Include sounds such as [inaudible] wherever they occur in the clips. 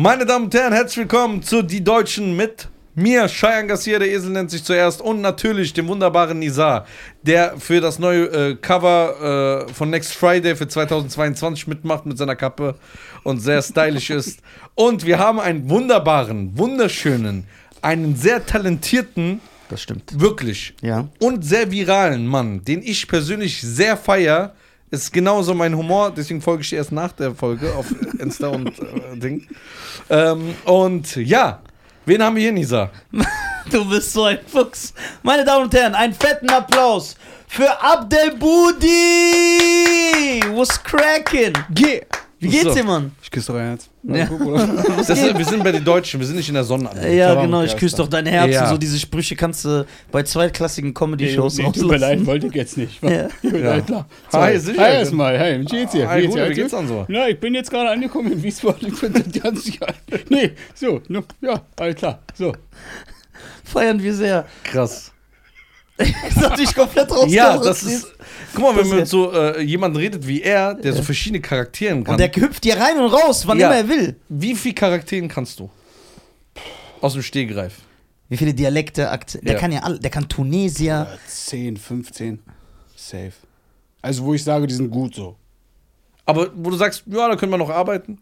Meine Damen und Herren, herzlich willkommen zu Die Deutschen mit mir, Cheyenne Garcia, der Esel nennt sich zuerst, und natürlich dem wunderbaren Nizar, der für das neue äh, Cover äh, von Next Friday für 2022 mitmacht mit seiner Kappe und sehr stylisch ist. Und wir haben einen wunderbaren, wunderschönen, einen sehr talentierten, Das stimmt. wirklich, Ja. und sehr viralen Mann, den ich persönlich sehr feier. Ist genauso mein Humor, deswegen folge ich dir erst nach der Folge auf [laughs] Insta und äh, Ding. Ähm, und ja, wen haben wir hier, Nisa? [laughs] Du bist so ein Fuchs. Meine Damen und Herren, einen fetten Applaus für Abdel Budi. Was cracking? Geh! Wie geht's So. dir, Mann? Ich küsse dein Herz. Ja. [laughs] Das wir sind bei den Deutschen, wir sind nicht in der Sonne. Ja, warm, genau, ich küsse doch dein Herz Ja. so diese Sprüche kannst du bei zweitklassigen Comedy-Shows Nee, tut mir leid, wollte ich jetzt nicht. Ja. [laughs] Ja. klar. Hi, Hi, sicher. Hi erstmal. Hey, wie geht's dir? Hi, geht's gut, dir? wie geht's dann so? Na, ich bin jetzt gerade angekommen in Wiesbaden. Ich bin ganze [laughs] Zeit. Nee, so, no, ja, alles klar. So. Feiern wir sehr. Krass. ist natürlich komplett raus. Ja, das ist. Guck mal, wenn man mit so äh, jemand redet wie er, der so verschiedene Charakteren kann. Und der hüpft hier rein und raus, wann Ja. immer er will. wie viele Charakteren kannst du? Aus dem Stehgreif. Wie viele Dialekte, Akzente. Der kann ja alle, der kann Tunesier. Äh, 10, 15. Safe. Also, wo ich sage, die sind gut so. Aber wo du sagst, ja, da können wir noch arbeiten.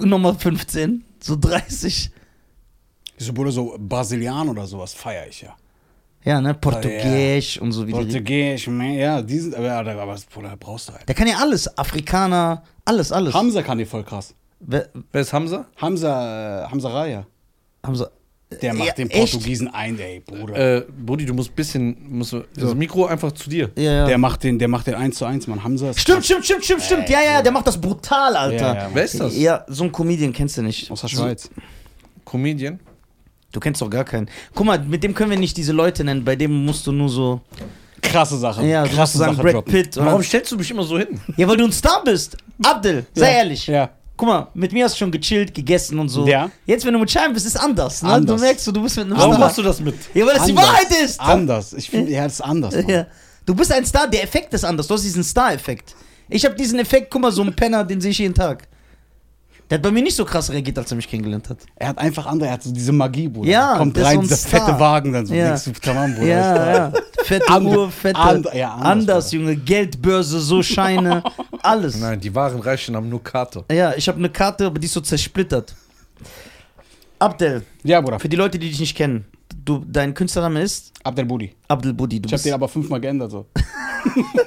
Nummer 15, so 30. So, Bruder, so Brasilian oder sowas feiere ich ja. Ja, ne, Portugiesisch und so wie die. Portugiesisch, man, ja, die sind, aber, aber, aber Bruder, brauchst du halt. Der kann ja alles, Afrikaner, alles, alles. Hamza kann die voll krass. Wer, Wer ist Hamza? Hamza, äh, Hamza Raya. sie, Der macht Ja, den echt? Portugiesen ein, ey, Bruder. Äh, Brudi, du musst ein bisschen. Musst, du- das Mikro einfach zu dir. ja, ja. Der macht den, der macht den 1 zu 1, Mann. Hamza ist Stimmt, stimmt, stimmt, stimmt, stimmt. Ja, ja, ja, der macht das brutal, Alter. Ja, ja, Wer ist das? Ja, so ein Comedian kennst du nicht. Aus der Schweiz. Comedian? Du kennst doch gar keinen. Guck mal, mit dem können wir nicht diese Leute nennen, bei dem musst du nur so. Krasse Sache. Ja, krasse sagen Sache Brad droppen. Pitt. Oder? Warum stellst du mich immer so hin? Ja, weil du ein Star bist. Abdel, sei Ja, ehrlich. Ja. Guck mal, mit mir hast du schon gechillt, gegessen und so. Ja. Jetzt, wenn du mit Schein bist, ist anders. Ne? Anders. Du merkst, du bist mit einem Warum Star. machst du das mit? Ja, weil das die. Wahrheit ist. Anders. Ich finde, ja, das ist anders. Mann. Ja. Du bist ein Star, der Effekt ist anders. Du hast diesen Star-Effekt. Ich habe diesen Effekt, guck mal, so ein Penner, den sehe ich jeden Tag. Der hat bei mir nicht so krass reagiert, als er mich kennengelernt hat. Er hat einfach andere, er hat so diese Magie, Bruder. Ja, Kommt rein, so dieser Star. fette Wagen, dann so, Ja. denkst du, tamam, Bruder. Ja, ja. Fette And- Uhr, fette. and- ja, anders, anders, Junge. Geldbörse, so Scheine. [laughs] alles. Nein, die wahren Reichen haben nur Karte. Ja, ich habe eine Karte, aber die ist so zersplittert. Abdel, Ja, Bruder. für die Leute, die dich nicht kennen, du, dein Künstlername ist Abdel Budi. Abdel Budi. Du Ich habe den aber fünfmal geändert, so.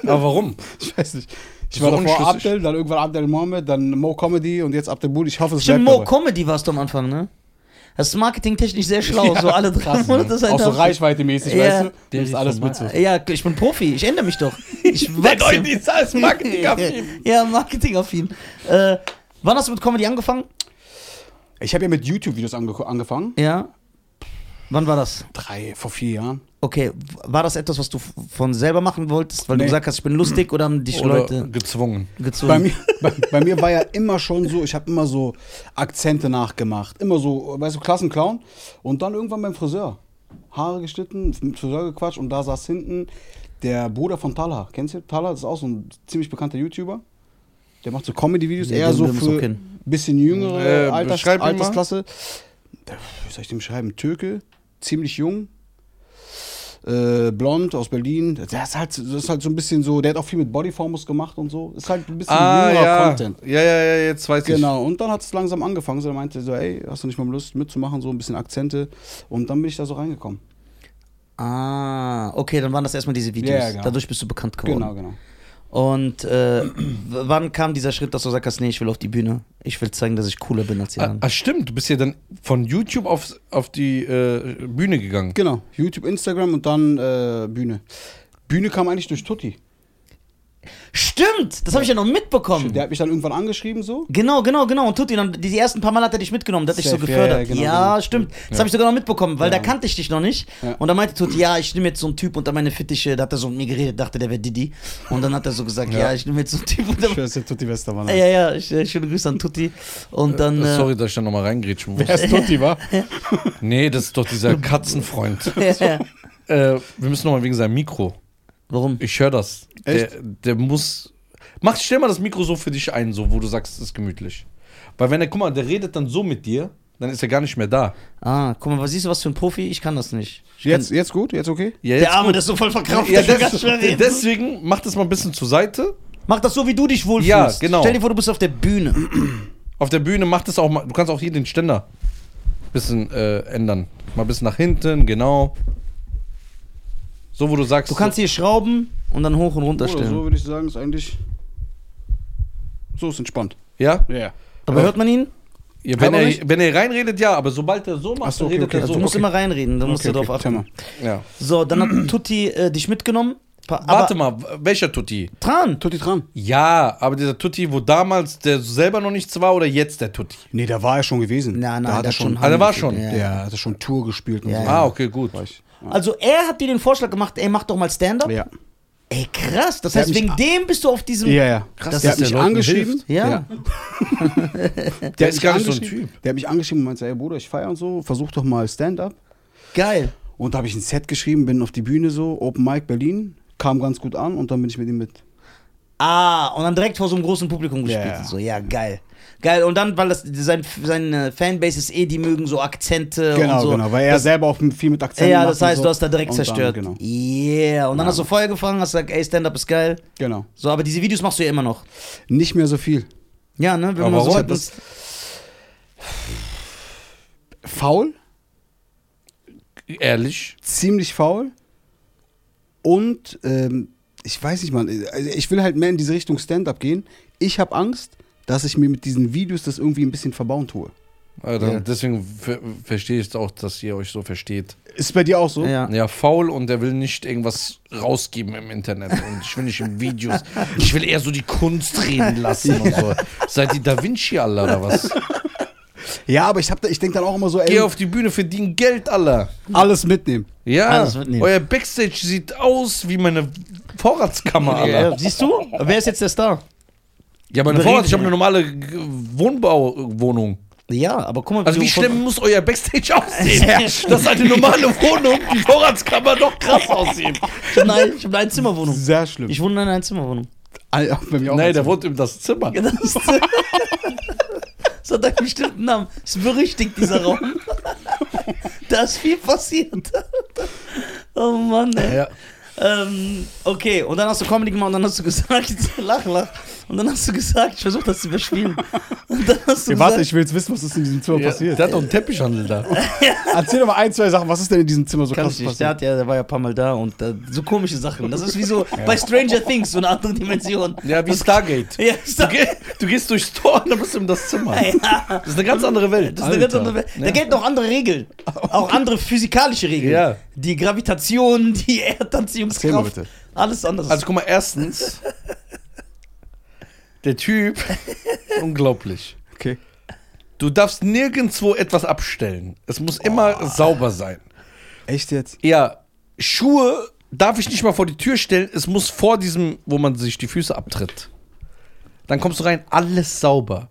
Aber warum? [laughs] Ich weiß nicht. Ich war davor. Abdel, dann irgendwann Abdel Mohammed, dann Mo Comedy und jetzt Abdel Budi. Ich hoffe, es Stimmt, bleibt Mo dabei. Comedy warst du am Anfang, ne? Das ist marketingtechnisch sehr schlau, [laughs] so alle drei Krass, [laughs] Monate sein Auch so reichweite-mäßig, Ja. weißt du? Der Das ist alles mit so. Ja, ich bin Profi, ich ändere mich doch. Ich [laughs] Der Nisa ist Marketingaffin. Ja, marketingaffin. Äh, wann hast du mit Comedy angefangen? Ich habe ja mit YouTube-Videos ange angefangen. Ja. Wann war das? Drei, vor vier Jahren. Okay, war das etwas, was du von selber machen wolltest, weil du Nee. gesagt hast, ich bin lustig oder haben dich Oder Leute gezwungen. gezogen? Bei mir, bei, bei mir war ja immer schon so, ich habe immer so Akzente nachgemacht. Immer so, weißt du, Klassenclown. Und dann irgendwann beim Friseur. Haare geschnitten, mit Friseur gequatscht und da saß hinten der Bruder von Talha. Kennst du Talha? Das ist auch so ein ziemlich bekannter YouTuber. Der macht so Comedy-Videos, Nee, eher so für kennen. bisschen jüngere Äh, Alters, mal. Altersklasse. Der, wie soll ich dem beschreiben? Türke, ziemlich jung. Äh, blond aus Berlin. Der ist, halt, das ist halt so ein bisschen so, der hat auch viel mit Bodyformers gemacht und so. Ist halt ein bisschen Ah, jüngerer ja. Content. Ja, ja, ja, jetzt weiß ich. Genau, und dann hat es langsam angefangen. So, er meinte so, ey, hast du nicht mal Lust mitzumachen, so ein bisschen Akzente. Und dann bin ich da so reingekommen. Ah, okay, dann waren das erstmal diese Videos. Ja, genau. Dadurch bist du bekannt geworden. Genau, genau. Und äh, wann kam dieser Schritt, dass du sagst, nee, ich will auf die Bühne? Ich will zeigen, dass ich cooler bin als die Ah, anderen. ah, stimmt, du bist ja dann von YouTube auf, auf die äh, Bühne gegangen. Genau, YouTube, Instagram und dann äh, Bühne. Bühne kam eigentlich durch Tutti. Stimmt, das habe ich ja noch mitbekommen. Der hat mich dann irgendwann angeschrieben so. Genau, genau, genau. Und Tutti, dann die ersten paar Mal hat er dich mitgenommen, der hat dich so Safe, ja, gefördert. Ja, ja, genau, genau. stimmt. Das habe ich sogar noch mitbekommen, weil Ja. da kannte ich dich noch nicht. Ja. Und da meinte Tutti, ja, ich nehme jetzt so einen Typ unter meine Fittiche. Da hat er so mit mir geredet, dachte, der wäre Didi. Und dann hat er so gesagt, ja, Ja. ich nehme jetzt so einen Typ unter weiß, der Tutti Westermann. Ja, ja, ich, äh, schöne Grüße an Tutti. Und dann. Äh, Sorry, dass ich da nochmal reingrätschen muss. Wer ist Tutti, wa? Nee, das ist doch dieser Katzenfreund. [laughs] ja. äh, wir müssen nochmal wegen seinem Mikro. Warum? Ich höre das. Der, Echt? der muss. Mach, stell mal das Mikro so für dich ein, so wo du sagst, es ist gemütlich. Weil wenn er, guck mal, der redet dann so mit dir, dann ist er gar nicht mehr da. Ah, guck mal, was siehst du, was für ein Profi? Ich kann das nicht. Ich Jetzt, jetzt gut? Jetzt okay? Ja, kann, der Arme, gut. der ist so voll verkrampft. ja, der reden. deswegen mach das mal ein bisschen zur Seite. Mach das so, wie du dich wohlfühlst. Ja, genau. Stell dir vor, du bist auf der Bühne. [clears throat] Auf der Bühne mach das auch mal. Du kannst auch hier den Ständer ein bisschen äh, ändern. Mal ein bisschen nach hinten, genau. So, wo du sagst. Du kannst hier schrauben und dann hoch und runter stellen. so würde ich sagen, ist eigentlich. So ist entspannt. Ja? Ja. Aber hört man ihn? ja wenn, er, wenn er reinredet, ja, aber sobald er so macht, Ach so, dann okay, redet okay. er Also so. du musst okay. immer reinreden, da musst Okay, du drauf achten. Ja. So, dann hat [clears throat] Tutti äh, dich mitgenommen. Pa- Aber Warte mal, welcher Tutti? Tran. Tutti dran. Ja, aber dieser Tutti, wo damals der selber noch nichts war oder jetzt der Tutti? Nee, da war er schon gewesen. Na, na, da hat der er schon. Ah, der war schon. Ja. Der hat er schon Tour gespielt und Ja, so. Ah, okay, gut. Also er hat dir den Vorschlag gemacht, ey, mach doch mal Stand-up. Ja. Ey, krass. Das Der heißt, hat mich wegen dem bist du auf diesem. Ja, ja. Krass, der dass hat mich Leuten angeschrieben. hilft. Ja. [laughs] Der ist gar nicht so ein Typ. Der hat mich angeschrieben und meinte, ey Bruder, ich feiere und so, versuch doch mal Stand-up. Geil. Und da habe ich ein Set geschrieben, bin auf die Bühne so, Open Mic Berlin, kam ganz gut an und dann bin ich mit ihm mit. Ah, und dann direkt vor so einem großen Publikum gespielt. Ja. und So, ja, geil. Geil. Und dann, weil das sein, seine Fanbase ist eh, die mögen so Akzente Genau, und so. genau, weil er das, selber auch viel mit Akzenten Ja, das heißt, so. du hast da direkt Und dann, zerstört. genau. Yeah. Und dann Ja. hast du Feuer gefangen, hast gesagt, ey, Stand-up ist geil. genau. So, aber diese Videos machst du ja immer noch. Nicht mehr so viel. Ja, ne? Wenn Aber man so halt das, Faul, Ehrlich. ziemlich faul. Und ähm, ich weiß nicht, Mann, also ich will halt mehr in diese Richtung Stand-up gehen. Ich habe Angst, dass ich mir mit diesen Videos das irgendwie ein bisschen verbauen tue. Also Ja. Deswegen ver verstehe ich es auch, dass ihr euch so versteht. Ist bei dir auch so? ja. Ja, faul und der will nicht irgendwas rausgeben im Internet und ich will nicht in Videos. [laughs] Ich will eher so die Kunst reden lassen und so. Seid die Da Vinci, Alter, oder was? Ja, aber ich, hab da- ich denke dann auch immer so, ey, Geh auf die Bühne, verdien Geld, Alter. alles mitnehmen. Ja, Alles mitnehmen. euer Backstage sieht aus wie meine Vorratskammer, Alter. Ja, siehst du? Wer ist jetzt der Star? Ja, meine Überreden Vorrats, ich habe eine normale Wohnbauwohnung. Ja, aber guck mal, Also wie schlimm muss euer Backstage aussehen? [laughs] Ja. Dass eine normale Wohnung, die Vorratskammer doch krass aussieht. Ich habe eine, hab eine Einzimmerwohnung. Sehr schlimm. Ich wohne in einer Einzimmerwohnung. Bei mir auch Nein, der wohnt in das Zimmer. Ja, [laughs] Das, ist, das hat einen bestimmten Namen. Ist berüchtigt, dieser Raum. Da ist viel passiert. Oh Mann, ey. Ja. Ähm, okay, und dann hast du Comedy gemacht und dann hast du gesagt, [laughs] lach, lach. Und dann hast du gesagt, ich versuche das zu überspielen. [laughs] Und dann hast du Ja, warte, gesagt, ich will jetzt wissen, was ist in diesem Zimmer Ja, passiert. Der hat doch einen Teppichhandel da. [laughs] Erzähl doch mal ein, zwei Sachen. Was ist denn in diesem Zimmer so kann krass ich nicht. passiert? Der, hat ja, der war ja ein paar Mal da und äh, so komische Sachen. Das ist wie so bei Stranger Things, so eine andere Dimension. Ja, wie Stargate. [laughs] Ja, Du, Star geh, du gehst durchs Tor und dann bist du in das Zimmer. ja. Das ist eine ganz andere Welt. Das ist eine ganz andere Welt. Da Ja. gelten auch andere Regeln. Auch andere physikalische Regeln. Ja. Die Gravitation, die Erdanziehungskraft. bitte. Alles anders. Also guck mal, erstens, der Typ, [laughs] unglaublich. Okay. Du darfst nirgendwo etwas abstellen. Es muss immer sauber sein. Echt jetzt? Ja, Schuhe darf ich nicht mal vor die Tür stellen. Es muss vor diesem, wo man sich die Füße abtritt. Dann kommst du rein, alles sauber.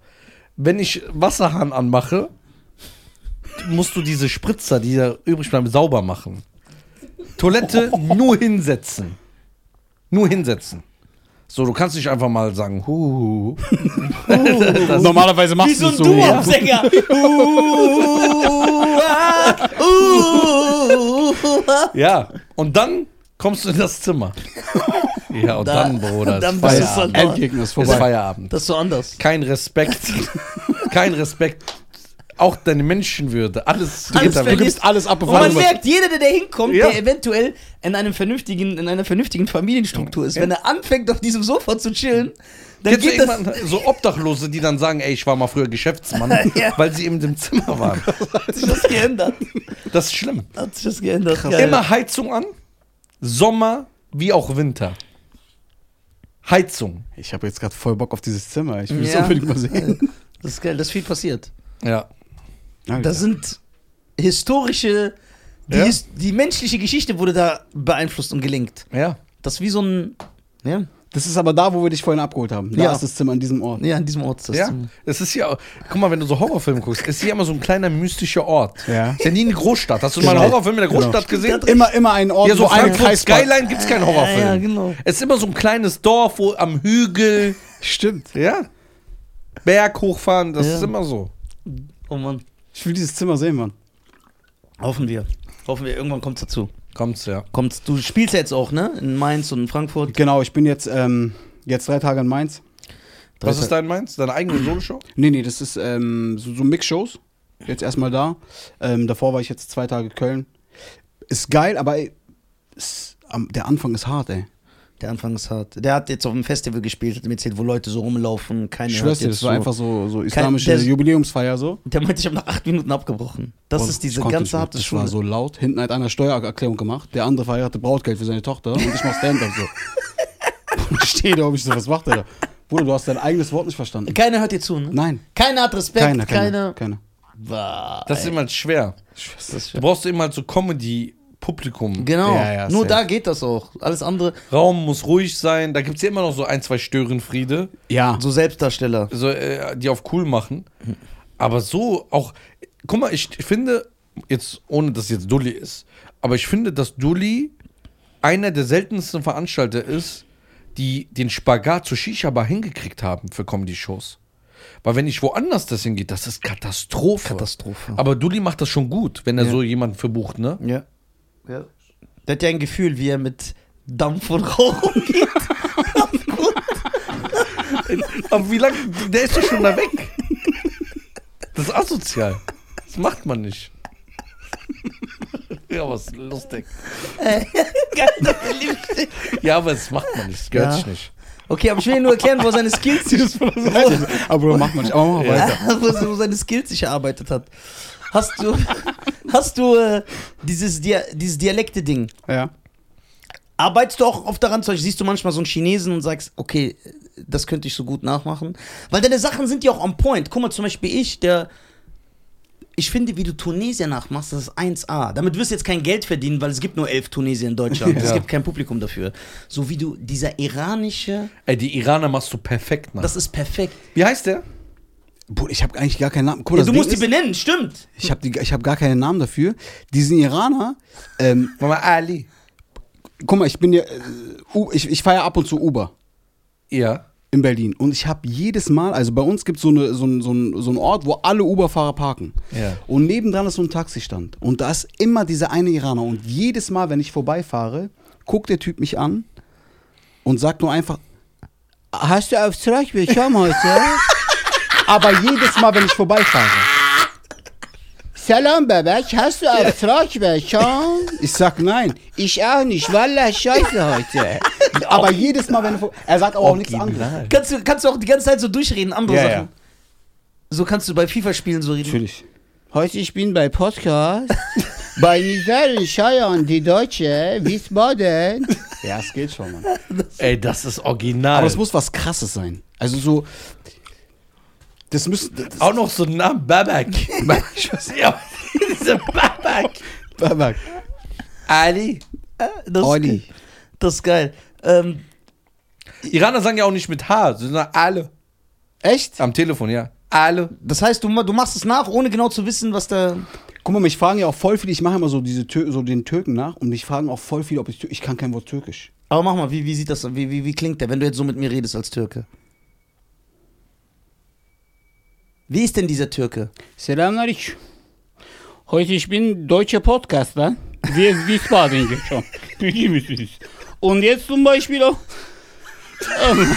Wenn ich Wasserhahn anmache, musst du diese Spritzer, die da übrig bleiben, sauber machen. Toilette [laughs] nur hinsetzen. Nur hinsetzen. So, du kannst nicht einfach mal sagen, hu. [laughs] das, [laughs] Normalerweise wie machst so du ein es so. Duo-Sänger. Uh, ah, uh, ah. ja, und dann kommst du in das Zimmer. [laughs] Ja, und Da- dann, Bruder, dann ist du Feierabend. so- Endgegner ist Ist vorbei. Feierabend. Das ist so anders. Kein Respekt. Kein Respekt. Auch deine Menschenwürde. Alles, Alles Du gibst alles ab, Und bevor man du merkt, jeder, der da hinkommt, Ja. der eventuell in, einem vernünftigen, in einer vernünftigen Familienstruktur ist, wenn er anfängt, auf diesem Sofa zu chillen, dann du geht das. so Obdachlose, die dann sagen, ey, ich war mal früher Geschäftsmann, [laughs] Ja. [laughs] weil sie eben im Zimmer waren. Hat sich das geändert? Das ist schlimm. Hat sich das geändert? Geil. Immer Heizung an, Sommer wie auch Winter. Heizung. Ich habe jetzt gerade voll Bock auf dieses Zimmer. Ich will es Ja. unbedingt mal sehen. Das ist geil, das ist viel passiert. Ja. Das sind historische. Die, Ja. his- die menschliche Geschichte wurde da beeinflusst und gelenkt. Ja. Das ist wie so ein. Ja, Das ist aber da, wo wir dich vorhin abgeholt haben. Da Ja. ist das Zimmer an diesem Ort. ja an diesem Ort. ist Das Ja, es ist ja, guck mal, wenn du so Horrorfilme guckst, es ist ja immer so ein kleiner mystischer Ort. Ja. Ist ja nie eine Großstadt. Hast du mal einen Genau. Horrorfilm in der Großstadt gesehen? Immer, immer ein Ort, Ja, so ein Skyline gibt's keinen Horrorfilm. Ja, ja, genau. Es ist immer so ein kleines Dorf, wo am Hügel. Stimmt. Ja. Berg hochfahren, das Ja. ist immer so. Oh Mann. Ich will dieses Zimmer sehen, Mann. Hoffen wir. Hoffen wir, irgendwann kommt's dazu. Kommt's, ja. Kommt's, du spielst ja jetzt auch, ne? In Mainz und in Frankfurt. Genau, ich bin jetzt, ähm, jetzt drei Tage in Mainz. Was ist dein Meins? Deine eigene [clears throat] Soloshow? Nee, nee, das ist ähm, so, so Mix-Shows. Jetzt erstmal da. Ähm, davor war ich jetzt zwei Tage in Köln. Ist geil, aber ey, ist, am- der Anfang ist hart, ey. Der Anfang ist hart. Der hat jetzt auf dem Festival gespielt, hat mir erzählt, wo Leute so rumlaufen. Keine Ich schwör's dir, das war so. einfach so, so islamische der- Jubiläumsfeier so. Der meinte, ich habe nach acht Minuten abgebrochen. Das Und ist diese ganze harte Das Schule. war so laut. Hinten hat einer Steuererklärung gemacht. Der andere verheiratete Brautgeld für seine Tochter. Und ich mach Stand-up so. Und [laughs] ich stehe da und ich so, was macht der da? Bruder, du hast dein eigenes Wort nicht verstanden. Keiner hört dir zu, ne? Nein. Keiner hat Respekt. Keiner, keiner. keiner. keiner. Das ist immer schwer. Das ist Du brauchst immer so Comedy-Publikum. Genau. Ja, ja, Nur safe. da geht das auch. Alles andere, Raum muss ruhig sein. Da gibt es ja immer noch so ein, zwei Störenfriede, Ja. so Selbstdarsteller. so, äh, die auf cool machen. Aber so auch. Guck mal, ich finde, jetzt, ohne dass jetzt Dulli ist, aber ich finde, dass Dulli einer der seltensten Veranstalter ist, die den Spagat zur Shisha-Bar hingekriegt haben für Comedy-Shows. Weil wenn ich woanders das hingeht, das ist Katastrophe. Katastrophe. Aber Dulli macht das schon gut, wenn er Ja. so jemanden verbucht, ne? Ja. Ja. Der hat ja ein Gefühl, wie er mit Dampf und Rauch umgeht. Aber wie lange? Der ist doch schon da weg. Das ist asozial. Das macht man nicht. Ja, was lustig. Ja, aber das macht man nicht. Das gehört Ja. sich nicht. Okay, aber ich will nur erklären, wo seine Skills sich, [laughs] wo, Aber macht man nicht. Aber mach weiter. wo er so seine Skills sich erarbeitet hat. Hast du, hast du äh, dieses, Dia dieses Dialekte-Ding? Ja. Arbeitest du auch oft daran, zum Beispiel siehst du manchmal so einen Chinesen und sagst, okay, das könnte ich so gut nachmachen? Weil deine Sachen sind ja auch on point. Guck mal, zum Beispiel ich, der. Ich finde, wie du Tunesier nachmachst, das ist 1A. Damit wirst du jetzt kein Geld verdienen, weil es gibt nur elf Tunesier in Deutschland. [laughs] Es gibt kein Publikum dafür. So wie du, dieser iranische, Ey, die Iraner machst du perfekt nach. das ist perfekt. Wie heißt der? Bruder, ich habe eigentlich gar keinen Namen. Guck Ja, du musst die Ding ist, benennen, stimmt. ich habe hab gar keinen Namen dafür. Diesen Iraner, ähm, [laughs] Mama Ali. guck mal, ich bin ja, äh, ich, ich fahre ja ab und zu Uber. Ja. in Berlin. Und ich habe jedes Mal, also bei uns gibt so es so, ein- so, ein- so einen Ort, wo alle Uber-Fahrer parken. Ja. Und nebendran ist so ein Taxistand. Und da ist immer dieser eine Iraner. Und jedes Mal, wenn ich vorbeifahre, guckt der Typ mich an und sagt nur einfach, hast du aufs Trachbildschirm heute? [laughs] Aber jedes Mal, wenn ich vorbeifahre. Salam, Babak, hast du aufs Trachbildschirm? Ich sag nein. Ich auch nicht, Wallah, scheiße heute. Aber jedes Mal, wenn er vor- Er sagt aber auch nichts anderes. Kannst du, kannst du auch die ganze Zeit so durchreden, andere Ja, Sachen. ja. So kannst du bei FIFA-Spielen so reden. Natürlich. Heute ich bin bei Podcast bei Nizar Scheiern, die Deutsche, Wiesbaden. Ja, es geht schon, Mann. [laughs] Ey, das ist original. Aber es muss was Krasses sein. Also so, das müssen, das, auch noch so ein Name, Babak. [laughs] ich weiß nicht, aber diese Babak. Babak. Ali. Das, Olli. Ist, das ist geil. Ähm, Iraner sagen ja auch nicht mit H, sondern alle. Echt? Am Telefon, ja. Alle. das heißt, du, du machst es nach, ohne genau zu wissen, was da. Guck mal, mich fragen ja auch voll viele, ich mache immer so diese Tür, so den Türken nach und mich fragen auch voll viele, ob ich ich kann kein Wort Türkisch. Aber mach mal, wie, wie sieht das, wie, wie, wie klingt der, wenn du jetzt so mit mir redest als Türke? Wie ist denn dieser Türke? Selamünaleyküm. Heute ich bin deutscher Podcaster. Wir ist Wiesbaden schon. Und jetzt zum Beispiel auch. [laughs]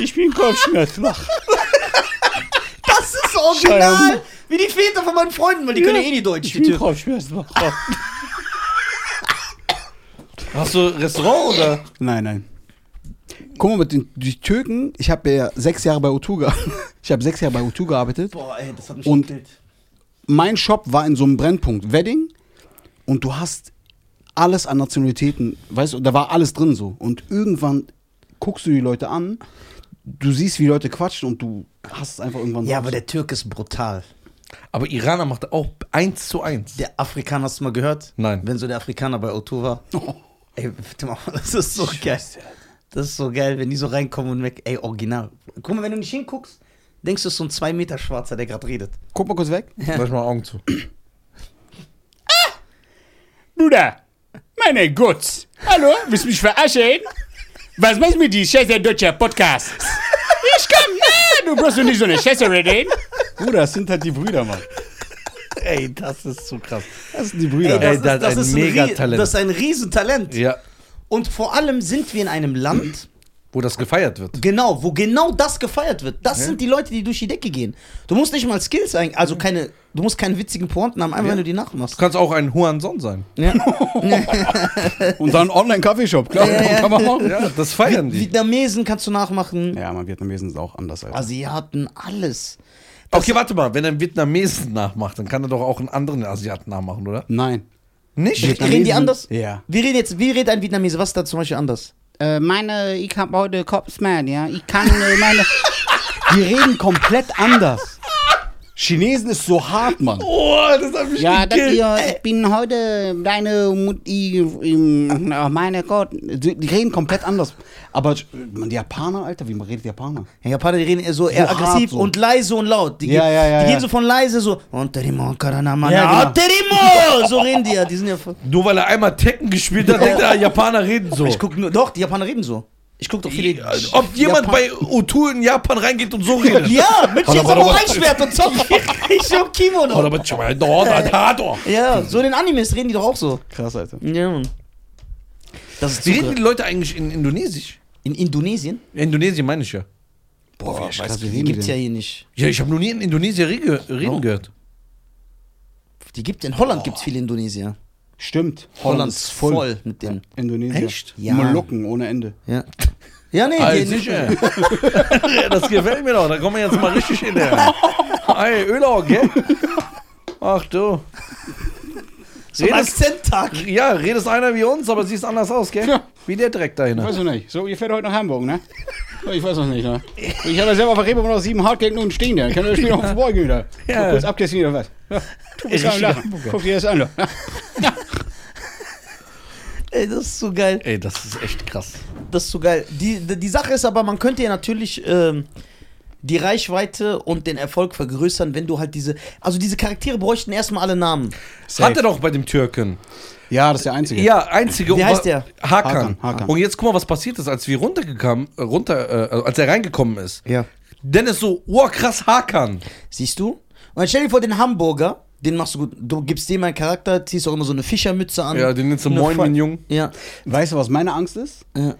Ich bin Kopfschmerzwach. Das ist original! Wie die Väter von meinen Freunden, weil die können ja eh nicht Deutsch, Ich die bin Türken. Kopfschmerzwach. [laughs] Hast du Restaurant oder? Nein, nein. Guck mal, mit den die Türken, ich habe ja sechs Jahre bei U2 gearbeitet. [laughs] Ich habe sechs Jahre bei U2 gearbeitet. Boah, ey, das hat mich Und- gekillt. mein Shop war in so einem Brennpunkt Wedding und du hast alles an Nationalitäten, weißt du, da war alles drin so. Und irgendwann guckst du die Leute an, du siehst, wie Leute quatschen und du hast es einfach irgendwann Ja, drauf. aber der Türke ist brutal. Aber Iraner macht auch eins zu eins. Der Afrikaner, hast du mal gehört? Nein. Wenn so der Afrikaner bei O2 war. [laughs] Ey, bitte mal, [laughs] das ist so geil. Das ist so geil, wenn die so reinkommen und weg. Ey, original. Guck mal, wenn du nicht hinguckst, denkst du, es ist so ein zwei Meter Schwarzer, der gerade redet. Guck mal kurz weg. [laughs] Lass mal Augen zu. Bruder, meine Gott. Hallo, willst du mich verarschen? Was meinst du mit diesem scheiße deutscher Podcast? Ich komm, nee, du brauchst doch nicht so eine Schätze reden. Bruder, das sind halt die Brüder, Mann. Ey, das ist so krass. Das sind die Brüder. Ey, das ist ein ein Megatalent. Rie- Das ist ein Riesentalent. Ja, Und vor allem sind wir in einem Land, wo das gefeiert wird. genau, wo genau das gefeiert wird. Das sind die Leute, die durch die Decke gehen. Du musst nicht mal Skills eigentlich, also keine, du musst keine witzigen Pointen haben, einfach wenn du die nachmachst. Du kannst auch ein Huanson sein. Ja. [laughs] Und dann Online-Kaffeeshop, klar, Ja, ja. kann man machen. Ja, das feiern die. Vietnamesen kannst du nachmachen, Ja, man, Vietnamesen sind auch anders, Alter. Asiaten, alles. Das- Okay, warte mal, wenn er einen Vietnamesen nachmacht, dann kann er doch auch einen anderen Asiaten nachmachen, oder? Nein. Nicht? Reden die anders? Ja. Wie redet jetzt, wie redet ein Vietnamese? Was ist da zum Beispiel anders? Äh, meine, ich hab heute Kopfschmerz, ja. Ich kann äh, meine. [laughs] Die reden komplett anders. Chinesen ist so hart, Mann. [laughs] Oh, das hat mich Ja, das hier, ich bin heute deine Mutti, ähm, oh meine Gott. Die, die reden komplett anders. Aber man, die Japaner, Alter, wie man redet Japaner? Ja, Japaner, die reden eher so eher hart aggressiv so. und leise und laut. Die, Ja, gehen- ja, ja, die ja. gehen so von leise so. Onterimo, Karanamana, Ja, genau. Onterimo! So reden die ja. Die sind ja. voll- Nur weil er einmal Tekken gespielt hat, [laughs] denkt er, Japaner reden so. Ich guck nur, doch, die Japaner reden so. Ich guck doch viele. Ob jemand Japan- bei O2 in Japan reingeht und so redet. Ja, mit. Samurai-Schwert und so. [laughs] Ich hab Kimono. Hado. Ja, so in den Animes reden die doch auch so. Krass, Alter. Ja, Mann. Das ist Wie reden die Leute eigentlich in Indonesisch? In Indonesien? Indonesien meine ich ja. Boah, wie krass, wie Die gibt's ja denn? hier nicht. Ja, ich habe noch nie in Indonesien rede, reden Oh. gehört. Die gibt in Holland gibt's viele Indonesier. Stimmt. Holland ist voll, mit denen. Indonesien. Echt? Ja. Molukken ohne Ende. Ja. Ja, nee, Ey, die, sicher. [laughs] das gefällt mir doch. Da kommen wir jetzt mal richtig in der. Ey, Ölau, gell? Ach du. So ein Redest, Akzenttag. ja, redest einer wie uns, aber siehst anders aus, gell? Ja. Wie der Dreck da Ich weiß noch nicht. So, ihr fährt heute nach Hamburg, ne? Ich weiß noch nicht, ne? Ich habe ja selber auf der Reeperbahn noch sieben Hardgate nun stehen da. Kann das Spiel noch vorbeigehen da? Ja. So kurz abtesten oder was? Ja. Du bist am Lachen. Guck dir das an. du. Ey, das ist so geil. Ey, das ist echt krass. Das ist so geil. Die, die die Sache ist aber, man könnte ja natürlich ähm, die Reichweite und den Erfolg vergrößern, wenn du halt diese. Also diese Charaktere bräuchten erstmal alle Namen. Hat er doch bei dem Türken. Ja, das ist der einzige. Ja, einzige. Wie heißt der? Hakan. Hakan, Hakan. Und jetzt guck mal, was passiert ist, als wir runtergekommen, äh, runter, äh, als er reingekommen ist. Ja. Dennis so, wow, krass, Hakan. Siehst du? Und dann stell dir vor, den Hamburger, den machst du gut. Du gibst dem einen Charakter, ziehst auch immer so eine Fischermütze an. Ja, den nennst du Moin, mein Jung. Ja. Weißt du, was meine Angst ist? ja.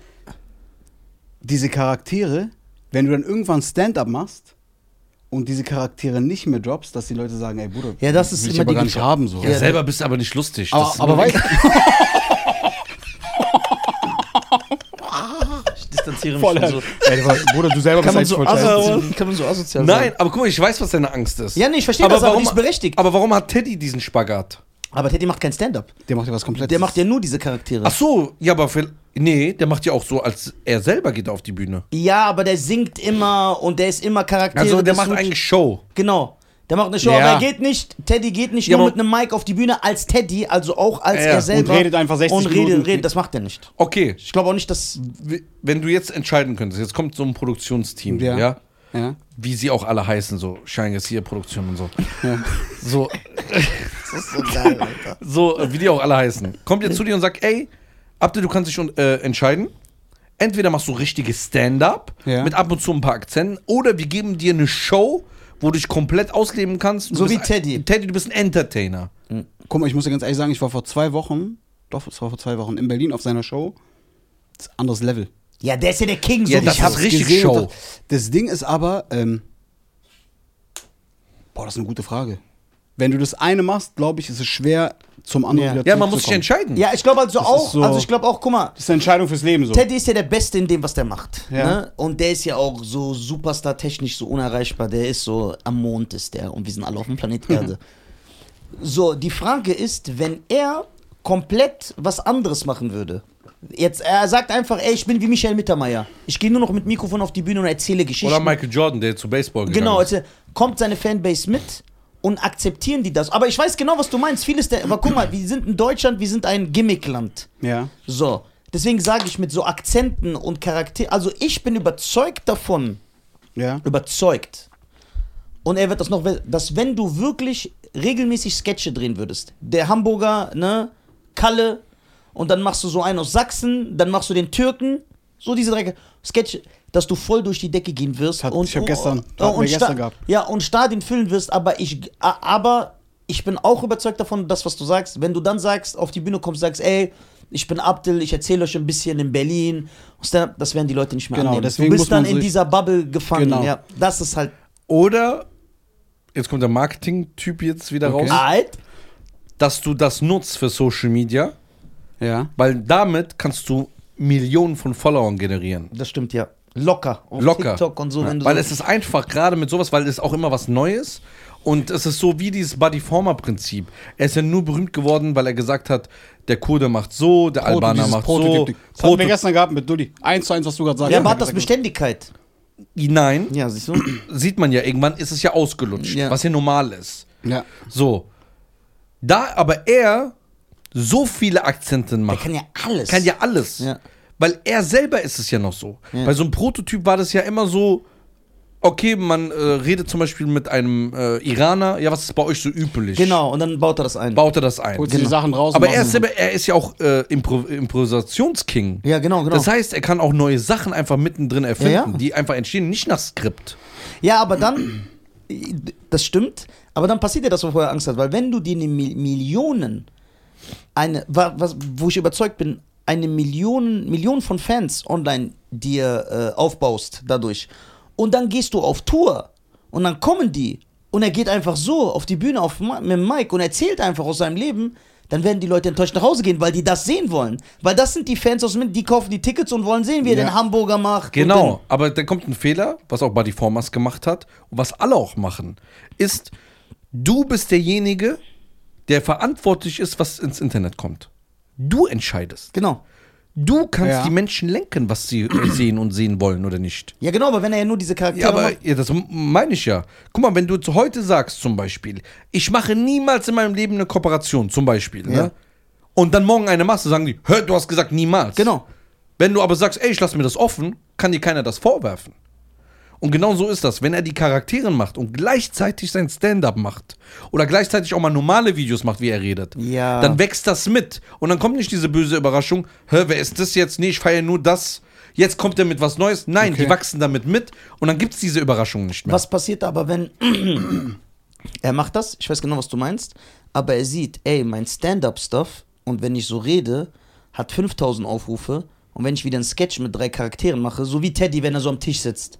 Diese Charaktere, wenn du dann irgendwann Stand-up machst und diese Charaktere nicht mehr droppst, dass die Leute sagen, ey Bruder, Ja, das ist will ich immer aber die gar nicht haben so. Ja, Ja, selber bist du aber nicht lustig. aber Das aber weißt [laughs] Ich distanziere mich Voll, von so. ey, Bruder, du selber Kann man, bist so voll scheiße. asozial, kann man so asozial Nein, sein? aber guck mal, ich weiß, was deine Angst ist. Ja, nee, ich verstehe das, aber die ist berechtigt. Aber warum hat Teddy diesen Spagat? Aber Teddy macht kein Stand-up. Der macht ja was komplett. Der macht ja nur diese Charaktere. Ach so, ja, aber für, nee, der macht ja auch so, als er selber geht auf die Bühne. Ja, aber der singt immer und der ist immer Charaktere. Also der macht eigentlich Show. Genau. Der macht eine Show, Ja. aber er geht nicht, Teddy geht nicht Ja, nur mit einem Mic auf die Bühne als Teddy, also auch als Ja, er und selber. redet einfach 60 Und redet, Minuten. redet, das macht er nicht. Okay, Ich glaube auch nicht, dass. wenn du jetzt entscheiden könntest, jetzt kommt so ein Produktionsteam, ja, Ja. Ja. wie sie auch alle heißen, so Shine hier Produktion und so. Ja. So, [laughs] Das ist so geil, Alter. so, wie die auch alle heißen. Kommt jetzt zu dir und sagt, ey, Abde, du kannst dich äh, entscheiden. Entweder machst du richtiges Stand-up Ja. mit ab und zu ein paar Akzenten oder wir geben dir eine Show, wo du dich komplett ausleben kannst. Du So bist wie Teddy. Ein, Teddy, du bist ein Entertainer. Guck mal, ich muss dir ganz ehrlich sagen, ich war vor zwei Wochen, doch, es war vor zwei Wochen in Berlin auf seiner Show. Das ist ein anderes Level. Ja, der ist ja der King. So Ja, das ich ist hab's richtig gesehen Show. Das, das Ding ist aber, ähm, boah, das ist eine gute Frage. Wenn du das eine machst, glaube ich, ist es schwer zum anderen Ja. wieder Ja, man muss sich entscheiden. Ja, ich glaube also Das auch, so- also ich glaube auch, guck mal, Das ist eine Entscheidung fürs Leben so. Teddy ist ja der Beste in dem, was der macht. Ja. Ne? Und der ist ja auch so Superstar-technisch so unerreichbar. Der ist so, am Mond ist der und wir sind alle auf dem Planet [laughs] Erde. so, die Frage ist, wenn er komplett was anderes machen würde. Jetzt, er sagt einfach, ey, ich bin wie Michael Mittermeier. Ich gehe nur noch mit Mikrofon auf die Bühne und erzähle Geschichten. Oder Michael Jordan, der zu Baseball gegangen Genau, ist. also kommt seine Fanbase mit und akzeptieren die das. Aber ich weiß genau, was du meinst. Vieles der, aber guck mal, wir sind in Deutschland, wir sind ein Gimmickland. Ja. So, deswegen sage ich mit so Akzenten und Charakteren, also ich bin überzeugt davon, Ja. überzeugt. Und er wird das noch, dass wenn du wirklich regelmäßig Sketche drehen würdest, der Hamburger, ne, Kalle, und dann machst du so einen aus Sachsen, dann machst du den Türken, So diese Drecke. Sketch, dass du voll durch die Decke gehen wirst. Hat- und, ich hab gestern- und, wir und gestern gehabt. Ja, und Stadien füllen wirst, aber ich, aber ich bin auch überzeugt davon, das, was du sagst, wenn du dann sagst, auf die Bühne kommst, sagst, ey, ich bin Abdel, ich erzähle euch ein bisschen in Berlin, das werden die Leute nicht mehr Genau, annehmen. deswegen du bist dann in dieser Bubble gefangen. Genau. Ja, das ist halt Oder, jetzt kommt der Marketing-Typ jetzt wieder Okay. raus, alt. dass du das nutzt für Social Media, Ja. weil damit kannst du Millionen von Followern generieren. Das stimmt, ja. Locker. Auf Locker. TikTok und so. Ja, wenn du weil so es ist einfach, gerade mit sowas, weil es auch immer was Neues und es ist so wie dieses Buddy Former Prinzip. Er ist ja nur berühmt geworden, weil er gesagt hat, der Kurde macht so, der Albaner dieses macht so. Prototyp. Das hatten wir Proto gestern gehabt mit Dulli. Eins zu eins, was du gerade sagst. ja, aber hat das Beständigkeit? Nein, Ja, siehst du? [clears throat] sieht man ja irgendwann, ist es ja ausgelutscht, Ja. was ja normal ist. Ja. So. Da aber er so viele Akzente macht, kann ja alles. kann ja alles. Ja. Weil er selber ist es ja noch so. Ja. Bei so einem Prototyp war das ja immer so, okay, man äh, redet zum Beispiel mit einem äh, Iraner, ja, was ist bei euch so üblich? Genau, und dann baut er das ein. Baut er das ein. Holst du die Sachen raus. Aber er ist, selber, er ist ja auch äh, Impro Improvisationsking. Ja, genau, genau. Das heißt, er kann auch neue Sachen einfach mittendrin erfinden, Ja, ja. die einfach entstehen, nicht nach Skript. Ja, aber dann, das stimmt, aber dann passiert dir das, wovor er Angst hat, weil wenn du dir eine Mil Millionen, eine, wa- was, wo ich überzeugt bin, eine Million, Million von Fans online dir äh, aufbaust dadurch und dann gehst du auf Tour und dann kommen die und er geht einfach so auf die Bühne auf, mit dem Mike und erzählt einfach aus seinem Leben, dann werden die Leute enttäuscht nach Hause gehen, weil die das sehen wollen. Weil das sind die Fans aus dem, die kaufen die Tickets und wollen sehen, wie er Ja. den Hamburger macht. Genau, aber da kommt ein Fehler, was auch Buddy Formers gemacht hat und was alle auch machen, ist, du bist derjenige, der verantwortlich ist, was ins Internet kommt. Du entscheidest. Genau. Du kannst Ja. die Menschen lenken, was sie [clears throat] sehen und sehen wollen oder nicht. Ja, genau, aber wenn er ja nur diese Charaktere Ja, aber macht. ja, das meine ich ja. Guck mal, wenn du zu heute sagst zum Beispiel, ich mache niemals in meinem Leben eine Kooperation, zum Beispiel, Ja. ne? Und dann morgen eine machst, sagen die, hör, du hast gesagt niemals. Genau. Wenn du aber sagst, ey, ich lass mir das offen, kann dir keiner das vorwerfen. Und genau so ist das. Wenn er die Charaktere macht und gleichzeitig sein Stand-up macht oder gleichzeitig auch mal normale Videos macht, wie er redet, Ja. dann wächst das mit. Und dann kommt nicht diese böse Überraschung, hä, wer ist das jetzt? Nee, ich feiere nur das. Jetzt kommt er mit was Neues. Nein, Okay. die wachsen damit mit und dann gibt es diese Überraschung nicht mehr. Was passiert aber, wenn [clears throat] er macht das? Ich weiß genau, was du meinst. Aber er sieht, ey, mein Stand-up-Stuff und wenn ich so rede, hat 5000 Aufrufe. Und wenn ich wieder einen Sketch mit drei Charakteren mache, so wie Teddy, wenn er so am Tisch sitzt,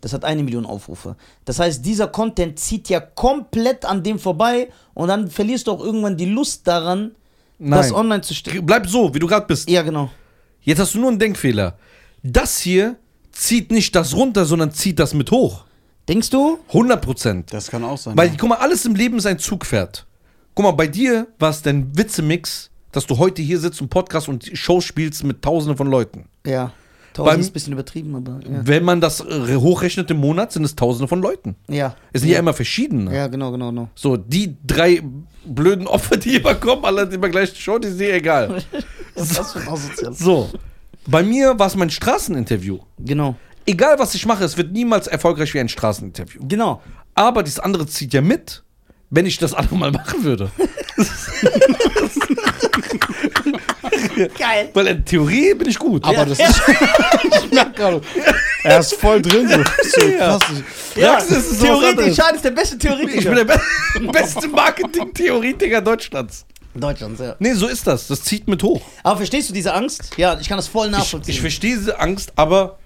das hat eine Million Aufrufe. Das heißt, dieser Content zieht ja komplett an dem vorbei und dann verlierst du auch irgendwann die Lust daran, das Nein. online zu stellen. Bleib so, wie du gerade bist. Ja, genau. Jetzt hast du nur einen Denkfehler. Das hier zieht nicht das runter, sondern zieht das mit hoch. Denkst du? 100 Prozent. Das kann auch sein. Weil, ja. guck mal, alles im Leben ist ein Zugpferd. Guck mal, bei dir war es dein Witzemix, dass du heute hier sitzt und Podcast und Show spielst mit Tausenden von Leuten. Ja. Beim- Tausend ist ein bisschen übertrieben, aber ja. Wenn man das äh, hochrechnet im Monat, sind es Tausende von Leuten. Ja. Es sind ja, immer verschiedene. Ja, genau, genau, genau. So, die drei blöden Opfer, die immer kommen, alle immer gleich Show, die sind dir egal. [laughs] Was ist das für ein Asozial? So, bei mir war es mein Straßeninterview. Genau. Egal, was ich mache, es wird niemals erfolgreich wie ein Straßeninterview. Genau. Aber das andere zieht ja mit, wenn ich das andere mal [laughs] machen würde. [laughs] Geil. Weil in Theorie bin ich gut. Aber das ist. [laughs] ich merk gerade. Er ist voll drin. So. so Ja. krass. Ja, Praxis ist Theoretiker. anderes. Schade ist der beste ich bin Theoretiker. der be [laughs] beste Marketing-Theoretiker Deutschlands. Deutschlands, ja. Nee, so ist das. Das zieht mit hoch. Aber verstehst du diese Angst? Ja, ich kann das voll Ich, nachvollziehen. ich verstehe diese Angst, aber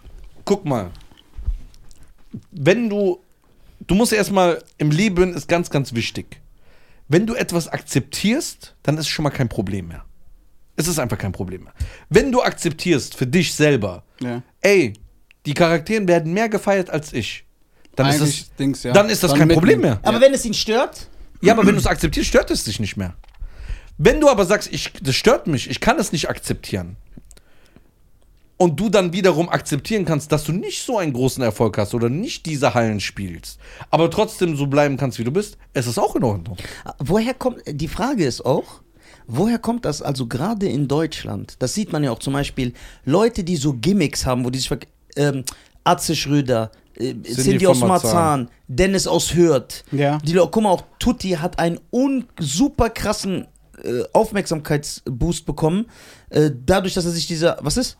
guck mal. Wenn du. Du musst erstmal. Im Leben ist ganz, ganz wichtig. Wenn du etwas akzeptierst, dann ist es schon mal kein Problem mehr. Es ist einfach kein Problem mehr. Wenn du akzeptierst für dich selber, Ja. ey, die Charakteren werden mehr gefeiert als ich, dann ist das, Dings, ja. dann ist das Dann kein Problem mehr. aber wenn es ihn stört, Ja, aber wenn du es akzeptierst, stört es dich nicht mehr. Wenn du aber sagst, ich, das stört mich, ich kann es nicht akzeptieren, und du dann wiederum akzeptieren kannst, dass du nicht so einen großen Erfolg hast oder nicht diese Hallen spielst, aber trotzdem so bleiben kannst, wie du bist, es ist auch in Ordnung. woher kommt, die Frage ist auch, woher kommt das also gerade in Deutschland? Das sieht man ja auch zum Beispiel, Leute, die so Gimmicks haben, wo die sich, ähm, Atze Schröder, äh, Cindy, aus Marzahn, Dennis aus Hürth. Ja. Die, guck mal, auch Tutti hat einen un super krassen äh, Aufmerksamkeitsboost bekommen, äh, dadurch, dass er sich dieser, was ist?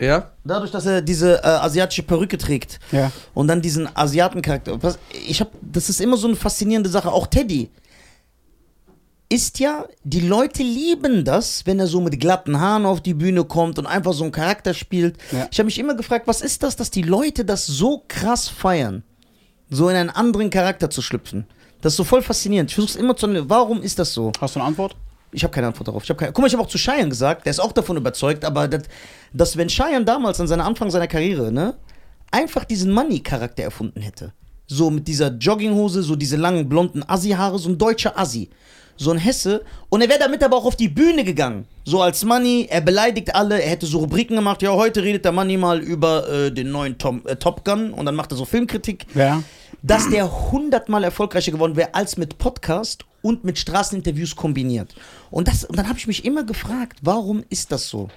Ja? Dadurch, dass er diese äh, asiatische Perücke trägt. Ja. Und dann diesen Asiatencharakter. Was, ich hab, das ist immer so eine faszinierende Sache. Auch Teddy ist ja, die Leute lieben das, wenn er so mit glatten Haaren auf die Bühne kommt und einfach so einen Charakter spielt. Ja. Ich habe mich immer gefragt, was ist das, dass die Leute das so krass feiern, so in einen anderen Charakter zu schlüpfen. Das ist so voll faszinierend. Ich versuche immer zu. Warum ist das so? Hast du eine Antwort? Ich habe keine Antwort darauf. Ich keine, guck mal, ich habe auch zu Cheyenne gesagt, der ist auch davon überzeugt, aber das, dass wenn Cheyenne damals an seinem Anfang seiner Karriere, ne, einfach diesen Money-Charakter erfunden hätte. So mit dieser Jogginghose, so diese langen blonden Assi-Haare, so ein deutscher Assi. So ein Hesse. Und er wäre damit aber auch auf die Bühne gegangen. So als Money, er beleidigt alle, er hätte so Rubriken gemacht, ja, heute redet der Money mal über äh, den neuen Tom, äh, Top Gun und dann macht er so Filmkritik Ja. dass der hundertmal erfolgreicher geworden wäre als mit Podcast und mit Straßeninterviews kombiniert. Und, das, und dann habe ich mich immer gefragt, warum ist das so?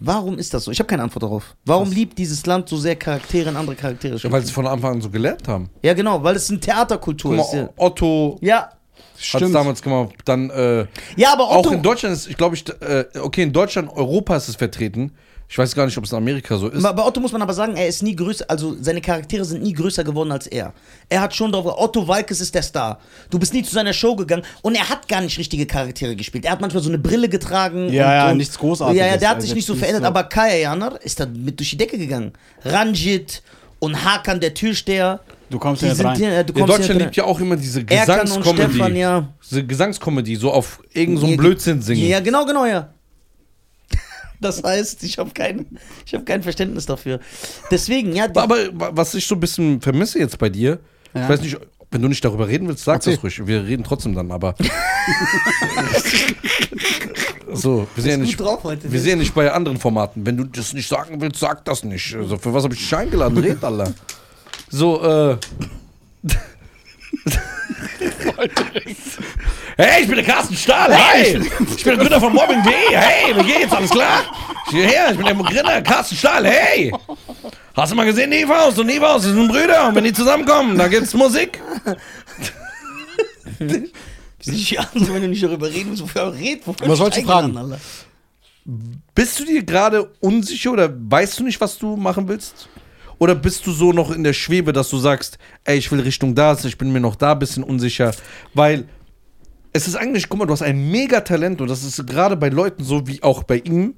Warum ist das so? Ich habe keine Antwort darauf. Warum liebt dieses Land so sehr Charaktere in andere Charaktere? ja weil sie von Anfang an so gelernt haben. ja, genau, weil es eine Theaterkultur Guck ist. mal, Otto Ja. Hat es Stimmt. damals gemacht. Dann, äh, ja, aber Otto. auch in Deutschland ist, ich glaube, ich, äh, okay, in Deutschland, Europa ist es vertreten. Ich weiß gar nicht, ob es in Amerika so ist. Bei Otto muss man aber sagen, er ist nie größer, also seine Charaktere sind nie größer geworden als er. Er hat schon drauf, Otto Walkes ist der Star. Du bist nie zu seiner Show gegangen und er hat gar nicht richtige Charaktere gespielt. Er hat manchmal so eine Brille getragen. Ja, und, ja, und, nichts Großartiges. Ja, ja, der hat sich Also nicht so verändert, so- aber Kaya Janar ist da mit durch die Decke gegangen. Ranjit und Hakan, der Türsteher. Du kommst die ja nicht rein. hier, du in kommst Deutschland hier liebt ja auch immer diese Gesangskomödie. Stefan, ja. Diese Gesangskomödie, so auf irgendeinem so einen Blödsinn singen. Ja, genau, genau, ja. [laughs] Das heißt, ich habe kein, ich hab kein Verständnis dafür. Deswegen, ja, Aber was ich so ein bisschen vermisse jetzt bei dir, Ja. ich weiß nicht, wenn du nicht darüber reden willst, sag Erzähl. das ruhig. Wir reden trotzdem dann, aber. [laughs] so, wir sind, ja nicht, drauf heute. wir sind ja nicht bei anderen Formaten. Wenn du das nicht sagen willst, sag das nicht. Also, für was habe ich dich eingeladen? Red, Alter. So, äh. Hey, ich bin der Carsten Stahl. Hey, ich bin der Gründer von Mobbing.de. Hey, wie geht's? Alles klar? Ich bin her, ich bin der Gründer Carsten Stahl. Hey. Hast du mal gesehen, Nevaus und Nevaus, das sind Brüder. Und wenn die zusammenkommen, dann gibt's Musik. Nicht an, wenn du nicht darüber reden willst, wofür red, wofür Was wolltest du fragen? Bist du dir gerade unsicher oder weißt du nicht, was du machen willst? Oder bist du so noch in der Schwebe, dass du sagst, ey, ich will Richtung das, ich bin mir noch da ein bisschen unsicher? Weil es ist eigentlich, guck mal, du hast ein Megatalent und das ist gerade bei Leuten so wie auch bei ihm.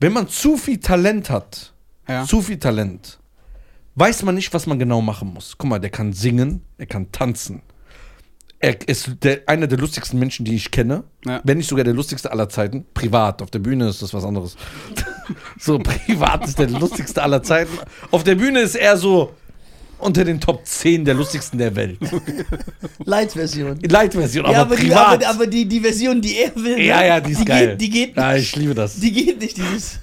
Wenn man zu viel Talent hat, Ja. zu viel Talent, weiß man nicht, was man genau machen muss. Guck mal, der kann singen, er kann tanzen. Er ist der, einer der lustigsten Menschen, die ich kenne. Ja. Wenn nicht sogar der lustigste aller Zeiten. Privat, auf der Bühne ist das was anderes. [laughs] so, privat ist der lustigste aller Zeiten. Auf der Bühne ist er so unter den Top 10 der lustigsten der Welt. [laughs] Light-Version. Light-Version, aber, Ja, aber, die, privat. aber, aber die, die Version, die er will, ne? ja, ja, die ist geil. Geht, die geht Ja, nicht. ich liebe das. Die geht nicht, dieses.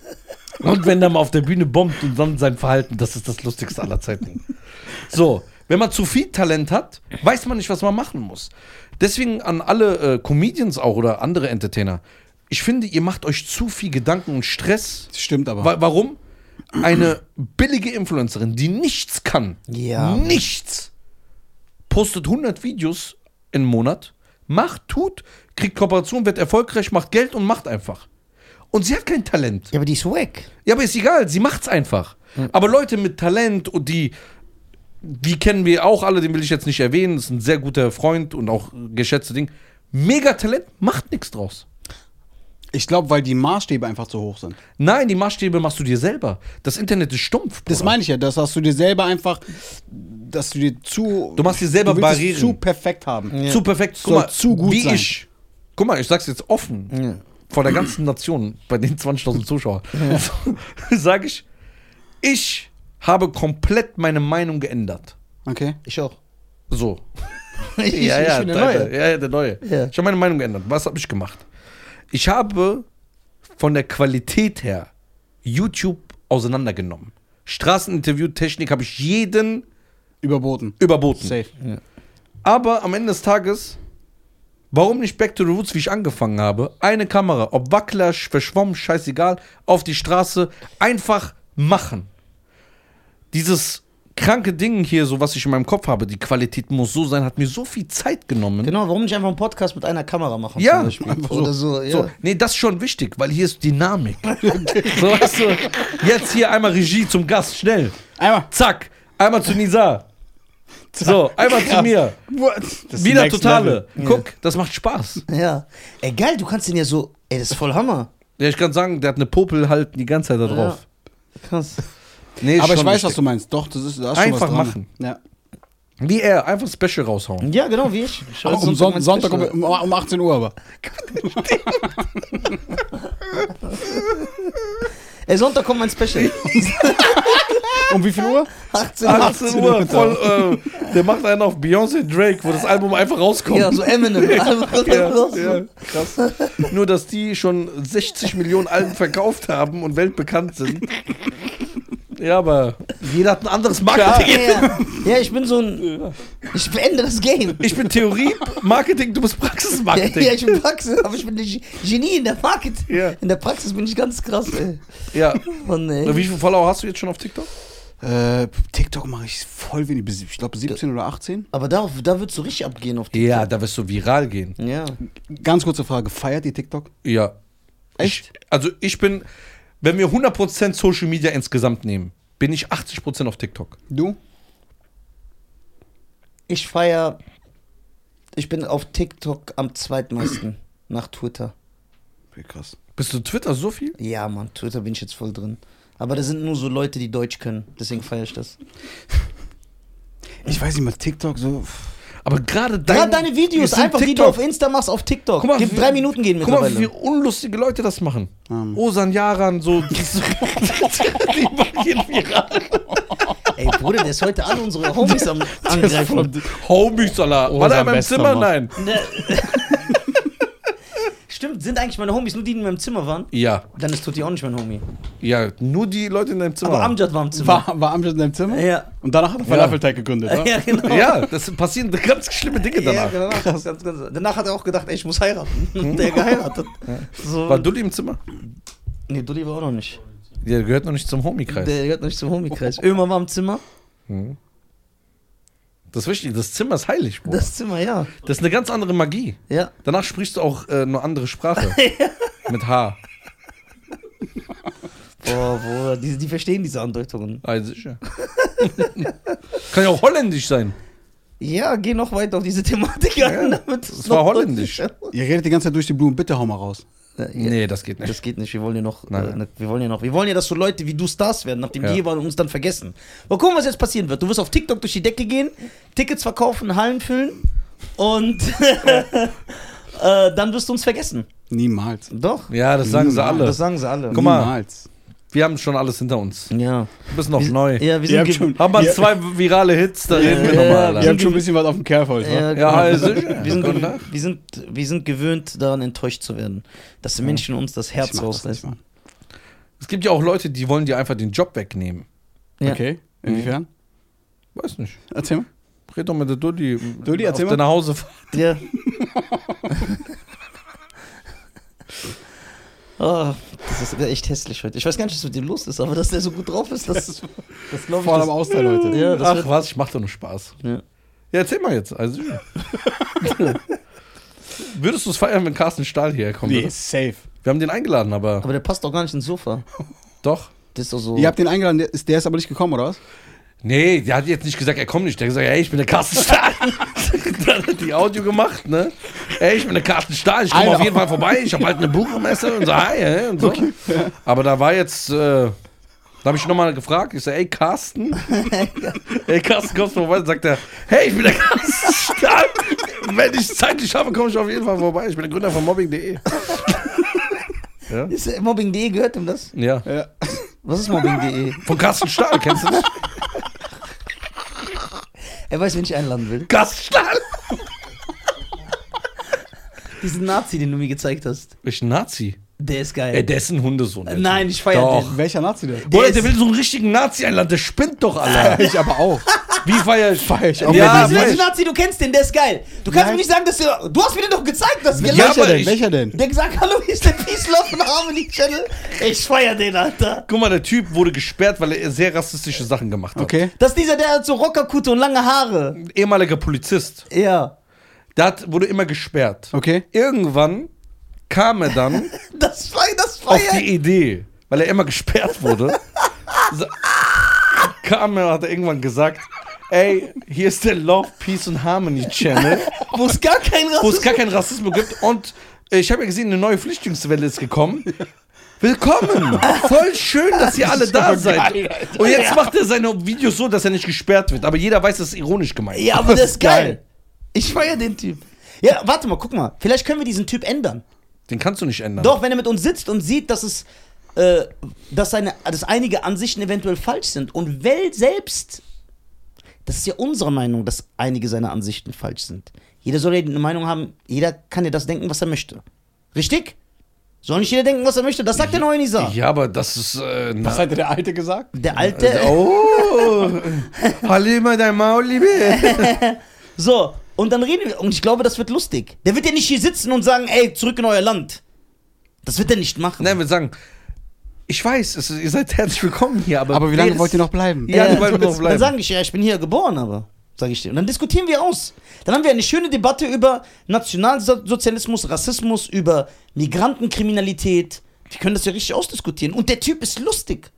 Und wenn er mal auf der Bühne bombt und dann sein Verhalten, das ist das lustigste aller Zeiten. So, wenn man zu viel Talent hat, weiß man nicht, was man machen muss. Deswegen an alle äh, Comedians auch oder andere Entertainer. Ich finde, ihr macht euch zu viel Gedanken und Stress. Stimmt aber. Wa warum? Eine billige Influencerin, die nichts kann, Ja. nichts, postet 100 Videos im Monat, macht, tut, kriegt Kooperation, wird erfolgreich, macht Geld und macht einfach. Und sie hat kein Talent. Ja, aber die ist wack. Ja, aber ist egal, sie macht's einfach. Aber Leute mit Talent und die, die kennen wir auch alle, den will ich jetzt nicht erwähnen, ist ein sehr guter Freund und auch geschätzte Ding. Mega Talent, macht nichts draus. Ich glaube, weil die Maßstäbe einfach zu hoch sind. Nein, die Maßstäbe machst du dir selber. Das Internet ist stumpf. Das Bruder. meine ich ja, das hast du dir selber einfach, dass du dir zu. Du machst dir selber du Barrieren. zu perfekt haben. Zu perfekt. Guck Soll mal, zu gut wie sein. ich. Guck mal, ich sag's jetzt offen. Vor der ganzen Nation, bei den 20.000 Zuschauern, [laughs] sage ich, ich habe komplett meine Meinung geändert. Okay. Ich auch. So. [laughs] Ich, ja, ja, ich bin der Neue. ja, ja, der Neue. Ja. Ich habe meine Meinung geändert. Was habe ich gemacht? Ich habe von der Qualität her YouTube auseinandergenommen. Straßeninterview, Technik habe ich jeden Überboten. überboten. Safe. Aber am Ende des Tages, warum nicht Back to the Roots, wie ich angefangen habe? Eine Kamera, ob Wackler, verschwommen, scheißegal, auf die Straße, einfach machen. Dieses kranke Dinge hier, so was ich in meinem Kopf habe, die Qualität muss so sein, hat mir so viel Zeit genommen. Genau, warum nicht einfach einen Podcast mit einer Kamera machen? Ja, zum Beispiel? einfach so. Oder so, ja. So, nee, das ist schon wichtig, weil hier ist Dynamik. [laughs] so, weißt du, jetzt hier einmal Regie zum Gast, schnell. Einmal. Zack, einmal zu Nisa. So, einmal zu mir. Wieder totale. level. Guck, das macht Spaß. Ja. Ey, geil, du kannst den ja so. Ey, das ist voll Hammer. Ja, ich kann sagen, der hat eine Popel halt die ganze Zeit da drauf. Krass. Nee, Aber ich weiß, wichtig. was du meinst. Doch, das ist, da ist Einfach schon was dran. machen. Ja. Wie er, einfach Special raushauen. Ja, genau, wie ich. ich Aber um Son Sonntag um, um, um 18 Uhr aber. [laughs] Ey, Sonntag kommt mein Special. [laughs] Um wie viel Uhr? 18 18 Uhr, voll, äh, der macht einen auf Beyoncé Drake, wo das Album einfach rauskommt. Ja, so Eminem. [laughs] Ja, ja, krass. Nur, dass die schon 60 Millionen Alben verkauft haben und weltbekannt sind. Ja, aber jeder hat ein anderes Marketing. Ja, [laughs] ja, ich bin so ein. Ich beende das Game. Ich bin Theorie, Marketing, du bist Praxismarketing. [laughs] ja, ich bin Praxis, aber ich bin Ge- Genie in der Marketing. Ja. In der Praxis bin ich ganz krass, ey. Ja. Mann, ey. Wie viele Follower hast du jetzt schon auf TikTok? Äh, TikTok mache ich voll wenig. Ich glaube 17 oder 18. Aber da, da würdest du richtig abgehen auf die. Ja, da wirst du viral gehen. Ja. Ganz kurze Frage. Feiert ihr TikTok? Ja. Echt? Ich, also ich bin, wenn wir 100% Social Media insgesamt nehmen, bin ich 80% auf TikTok. Du? Ich feier. Ich bin auf TikTok am zweitmeisten [clears throat] nach Twitter. Okay, krass. Bist du Twitter so viel? Ja, Mann, Twitter bin ich jetzt voll drin. Aber da sind nur so Leute, die Deutsch können. Deswegen feiere ich das. Ich weiß nicht mal, TikTok so. Aber gerade dein, Gerade deine Videos, einfach die du TikTok. auf Insta machst, auf TikTok. Guck mal, Gib wie- drei Minuten gehen Guck mal, wie unlustige Leute das machen. Ähm. Osan Yaran, so. Die, [laughs] [laughs] die gehen viral. Ey, Bruder, der ist heute alle unsere Homies am [laughs] angreifen. Homies, Alter. War der in meinem Zimmer? Nein. Stimmt, sind eigentlich meine Homies nur die, die in meinem Zimmer waren? Ja, Dann ist Tutti auch nicht mein Homie. ja, nur die Leute in deinem Zimmer. Aber Amjad war im Zimmer. War, war Amjad in deinem Zimmer? Ja. Und danach hat er Falafelteig gegründet, [laughs] oder? Ja, genau. ja, das passieren ganz schlimme Dinge Ja, danach. genau. Ganz, ganz, danach hat er auch gedacht, ey, ich muss heiraten. [laughs] Und der geheiratet. So. War Dulli im Zimmer? Nee, Dulli war auch noch nicht. Der gehört noch nicht zum Homie-Kreis. Der gehört noch nicht zum Homie-Kreis. Ömer war im Zimmer. Das ist wichtig, das Zimmer ist heilig, Bro. Das, Das Zimmer, ja. ist eine ganz andere Magie. Ja. Danach sprichst du auch äh, eine andere Sprache. [laughs] Mit H. [laughs] Boah, boah, die, die verstehen diese Andeutungen. Also sicher. [laughs] Kann ja auch holländisch sein. Ja, geh noch weiter auf diese Thematik ein. damit es das noch war holländisch. deutlicher- Ihr redet die ganze Zeit durch die Blumen. Bitte hau mal raus. Ja, Nee, das geht nicht. Das geht nicht. Wir wollen ja noch, Nein. äh, ne- wir wollen ja noch, wir wollen ja, dass so Leute wie du Stars werden, nachdem Ja. die waren und uns dann vergessen. Mal gucken, was jetzt passieren wird. Du wirst auf TikTok durch die Decke gehen, Tickets verkaufen, Hallen füllen und [laughs] äh, dann wirst du uns vergessen. Niemals. Doch. ja, das sagen sie alle. Das sagen sie alle. Guck mal. Niemals. Wir haben schon alles hinter uns. Ja. Du bist noch Wir- neu. Ja, wir sind habt ge- schon- Haben wir Ja. zwei virale Hits, da reden wir Ja, nochmal. wir habt schon ein bisschen was auf dem Kerl heute, Ja, wa? genau. also- wir, sind Guten gew- Tag. wir, sind, wir sind gewöhnt, daran enttäuscht zu werden. Dass die Menschen uns das Herz rausreißen. Es gibt ja auch Leute, die wollen dir einfach den Job wegnehmen. Ja. Okay. Inwiefern? Weiß nicht. Erzähl mal. Red doch mit der Dulli. Dulli, erzähl auf mal. deine Hause. Ja. [laughs] [laughs] [laughs] oh, das ist echt hässlich heute. Ich weiß gar nicht, was mit dem los ist, aber dass der so gut drauf ist, das, das glaube ich. Vor allem Das, Austeil heute. ja, das Ach was, ich mach doch nur Spaß. ja. Ja, erzähl mal jetzt. Also, [laughs] Würdest du es feiern, wenn Carsten Stahl hierher kommt? Nee, oder? safe. Wir haben den eingeladen, aber Aber der passt doch gar nicht ins Sofa. doch. Das ist doch so. Ihr habt den eingeladen, der ist, der ist aber nicht gekommen, oder was? Nee, der hat jetzt nicht gesagt, er kommt nicht. Der hat gesagt, ey, ich bin der Carsten Stahl. [laughs] Dann hat die Audio gemacht, ne? Ey, ich bin der Carsten Stahl, ich komme auf jeden Fall vorbei. Ich habe halt eine Buchmesse und so, hi, hä, und so. Aber da war jetzt, äh, da habe ich nochmal gefragt. Ich so, ey, Carsten. [laughs] ey, Carsten, kommst du vorbei? Dann sagt er, hey, ich bin der Carsten Stahl. Wenn ich zeitlich schaffe, komme ich auf jeden Fall vorbei. Ich bin der Gründer von mobbing.de. ja? Äh, Mobbing.de gehört ihm das? ja. Ja. Was ist Mobbing.de? Von Carsten Stahl, kennst du das? Er weiß, wen ich einladen will. Carsten Stahl. Diesen Nazi, den du mir gezeigt hast. Welchen Nazi? Der ist geil. Ey, der ist ein Hundesohn. Alter. Nein, ich feier Doch. den. Welcher Nazi der? Der Bruder, der will so einen richtigen Nazi einladen, der spinnt doch, Alter. [laughs] Ich aber auch. Wie feier ich? Feier ich auch. Ja, welchen ich. Nazi du kennst, den, der ist geil. Du kannst Nein. mir nicht sagen, dass du. Du hast mir den doch gezeigt, das Ja, gelacht. aber Welcher denn? ich- Welcher denn? Der gesagt, hallo, hier ist der Peace Love und Harmony Channel. Ich feier den, Alter. Guck mal, der Typ wurde gesperrt, weil er sehr rassistische Sachen gemacht hat. Okay. Das ist dieser, der hat so Rockerkutte und lange Haare. Ehemaliger Polizist. Ja. Der hat, wurde immer gesperrt. Okay. Irgendwann kam er dann [laughs] Das feier, das auf feier. die Idee, weil er immer gesperrt wurde, so, kam er, hat er irgendwann gesagt, ey, hier ist der Love, Peace und Harmony Channel, [laughs] Wo es gar kein wo es Rassismus gar keinen Rassismus gibt und äh, ich habe ja gesehen, eine neue Flüchtlingswelle ist gekommen. Willkommen! Voll schön, dass ihr alle [laughs] da seid. geil, Alter. Und jetzt macht er seine Videos so, dass er nicht gesperrt wird. Aber jeder weiß, das ist ironisch gemeint. Ja, aber das ist geil. Ich feier den Typ. Ja, warte mal, guck mal. Vielleicht können wir diesen Typ ändern. Den kannst du nicht ändern. Doch, wenn er mit uns sitzt und sieht, dass es, äh, dass seine, dass einige Ansichten eventuell falsch sind und Welt selbst, das ist ja unsere Meinung, dass einige seiner Ansichten falsch sind. Jeder soll ja eine Meinung haben, jeder kann ja das denken, was er möchte. Richtig? Soll nicht jeder denken, was er möchte? Das sagt der neue Nisa. Ja, aber das ist. Äh, Was hatte der Alte gesagt? Der alte. oh! [laughs] Halle mal dein Maul, Liebe! [laughs] So, und dann reden wir. Und ich glaube, das wird lustig. Der wird ja nicht hier sitzen und sagen, ey, zurück in euer Land. Das wird er nicht machen. Nein, wir sagen, ich weiß, es, ihr seid herzlich willkommen hier, aber. Aber wie lange ist- wollt ihr noch bleiben? Ja, die wollen noch Dann bleiben. sage ich, ja, ich bin hier geboren, aber. Sage ich dir. Und dann diskutieren wir aus. Dann haben wir eine schöne Debatte über Nationalsozialismus, Rassismus, über Migrantenkriminalität. Wir können das ja richtig ausdiskutieren. Und der Typ ist lustig.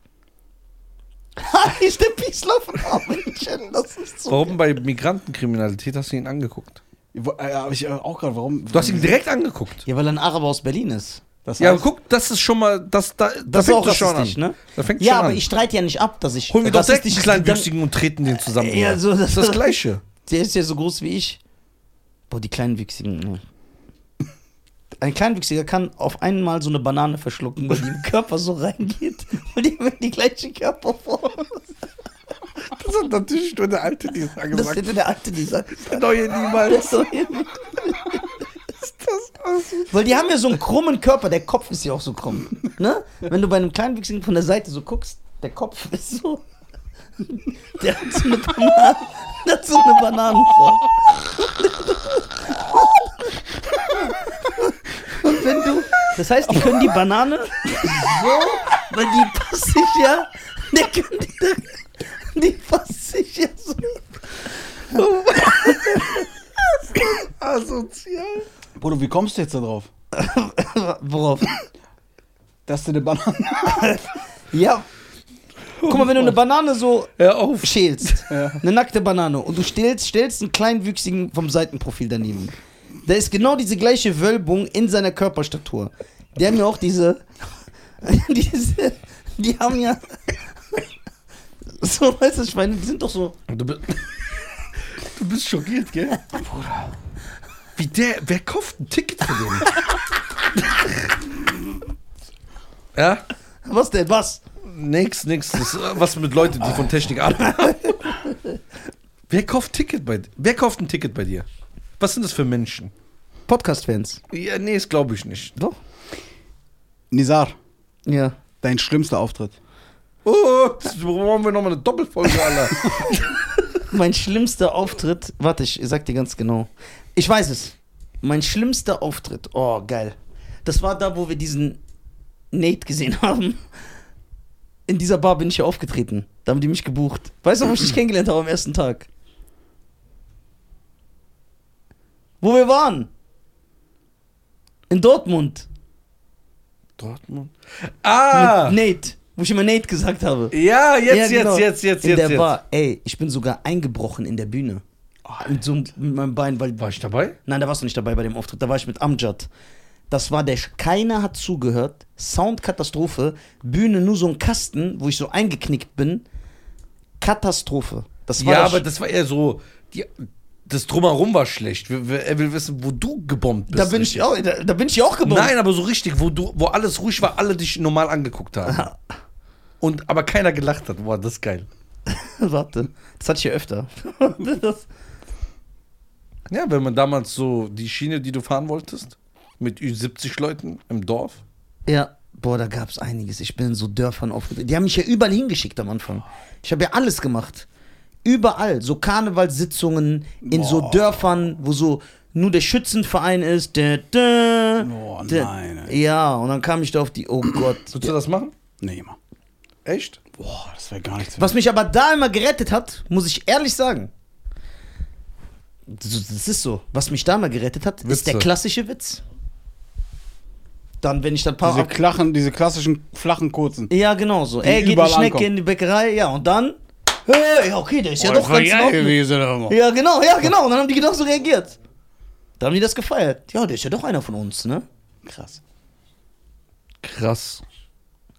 Ist der Peace Love von Harmony Channel. Das ist so. Warum bei Migrantenkriminalität hast du ihn angeguckt? Wo- äh, Hab ich äh, auch gerade, warum? Du hast ihn direkt angeguckt. Ja, weil er ein Araber aus Berlin ist. Das Ja, heißt- guck, das ist schon mal, das, da, da Das ist fängt auch es schon an. ne? Da fängt Ja, schon aber an. ich streite ja nicht ab, dass ich. Holen wir doch direkt einen rassistisches Kleinwüchsigen und treten den zusammen. Ja, so, das das- ist das [laughs] Gleiche. Der ist ja so groß wie ich. Boah, die Kleinwüchsigen. Ne. Ein Kleinwüchsiger kann auf einmal so eine Banane verschlucken, weil die im Körper so reingeht. Weil die haben die gleiche Körperform. Das hat natürlich nur der Alte Das gesagt. hätte der Alte nicht sagen Der Neue niemals. [laughs] sollen. Weil die haben ja so einen krummen Körper, der Kopf ist ja auch so krumm. Ne? Wenn du bei einem Kleinwüchsigen von der Seite so guckst, der Kopf ist so. Der hat so eine Banane, der hat so eine Bananenform. Und wenn du. Das heißt, die können die Banane so, weil die passt sich ja. Die, können die, die passt sich ja so. Asozial. Bruder, wie kommst du jetzt da drauf? Worauf? Dass du eine Banane. Ja. Guck mal, wenn du eine Banane so schälst, [laughs] Ja. eine nackte Banane, und du stellst, stellst einen kleinwüchsigen vom Seitenprofil daneben, da ist genau diese gleiche Wölbung in seiner Körperstatur. Die haben ja auch diese, [laughs] diese die haben ja, [laughs] so, weißt du, ich meine, die sind doch so, Du, bi- du bist schockiert, gell? Bruder. Wie der, wer kauft ein Ticket für den? ja? was denn, was? Nix, nix. Das ist was mit Leuten, die von Technik haben. [laughs] Wer kauft Ticket bei Wer kauft ein Ticket bei dir? Was sind das für Menschen? Podcast-Fans. Ja, nee, das glaube ich nicht. Doch. Nizar, Ja. dein schlimmster Auftritt. Oh, jetzt brauchen wir nochmal eine Doppelfolge, Alter. [laughs] Mein schlimmster Auftritt, warte, ich sag dir ganz genau. Ich weiß es. Mein schlimmster Auftritt, oh geil. Das war da, wo wir diesen Nate gesehen haben. In dieser Bar bin ich ja aufgetreten. Da haben die mich gebucht. Weißt du, wo ich dich [clears throat] kennengelernt habe am ersten Tag? Wo wir waren? In Dortmund. Dortmund. Ah! Mit Nate. Wo ich immer Nate gesagt habe. Ja, jetzt, Ja, genau. jetzt, jetzt, jetzt, In jetzt, der jetzt. Bar. Ey, ich bin sogar eingebrochen in der Bühne. Mit so mit meinem Bein, weil War ich dabei? Nein, da warst du nicht dabei bei dem Auftritt. Da war ich mit Amjad. Das war der. Keiner hat zugehört. Soundkatastrophe. Bühne nur so ein Kasten, wo ich so eingeknickt bin. Katastrophe. Das war Ja, aber Sch- das war eher so. Die, das Drumherum war schlecht. Wir- wir- Er will wissen, wo du gebombt bist. da bin ich auch, da, da bin ich auch geboren. Nein, aber so richtig, wo, du, wo alles ruhig war, alle dich normal angeguckt haben. [laughs] Und aber keiner gelacht hat. Boah, das ist geil. [laughs] Warte. Das hatte ich ja öfter. [laughs] Ja, wenn man damals so die Schiene, die du fahren wolltest, mit Ü70 Leuten im Dorf. ja. Boah, da gab es einiges. Ich bin in so Dörfern aufgetreten. Die haben mich ja überall hingeschickt am Anfang. Ich habe ja alles gemacht. Überall. So Karnevalssitzungen in so Dörfern, wo so nur der Schützenverein ist. Dä, dä, Oh, nein, ey. Ja, und dann kam ich da auf die, oh Gott. Würdest du das machen? Nee, Mann. Echt? Boah, das wäre gar nichts. Was mich aber da immer gerettet hat, muss ich ehrlich sagen. Das ist so. Was mich da mal gerettet hat, ist Witze. der klassische Witz. Dann, wenn ich dann ein paar. diese, Klachen, diese klassischen flachen kurzen. ja, genau so. Ey, geht die Schnecke ankommen. in die Bäckerei, ja, und dann. Hey, ja, okay, der ist ja Oh, doch ganz Ordnung. gewesen, aber. Ja, genau, ja, genau. Und dann haben die genauso reagiert. Da haben die das gefeiert. Ja, der ist ja doch einer von uns, ne? Krass. Krass.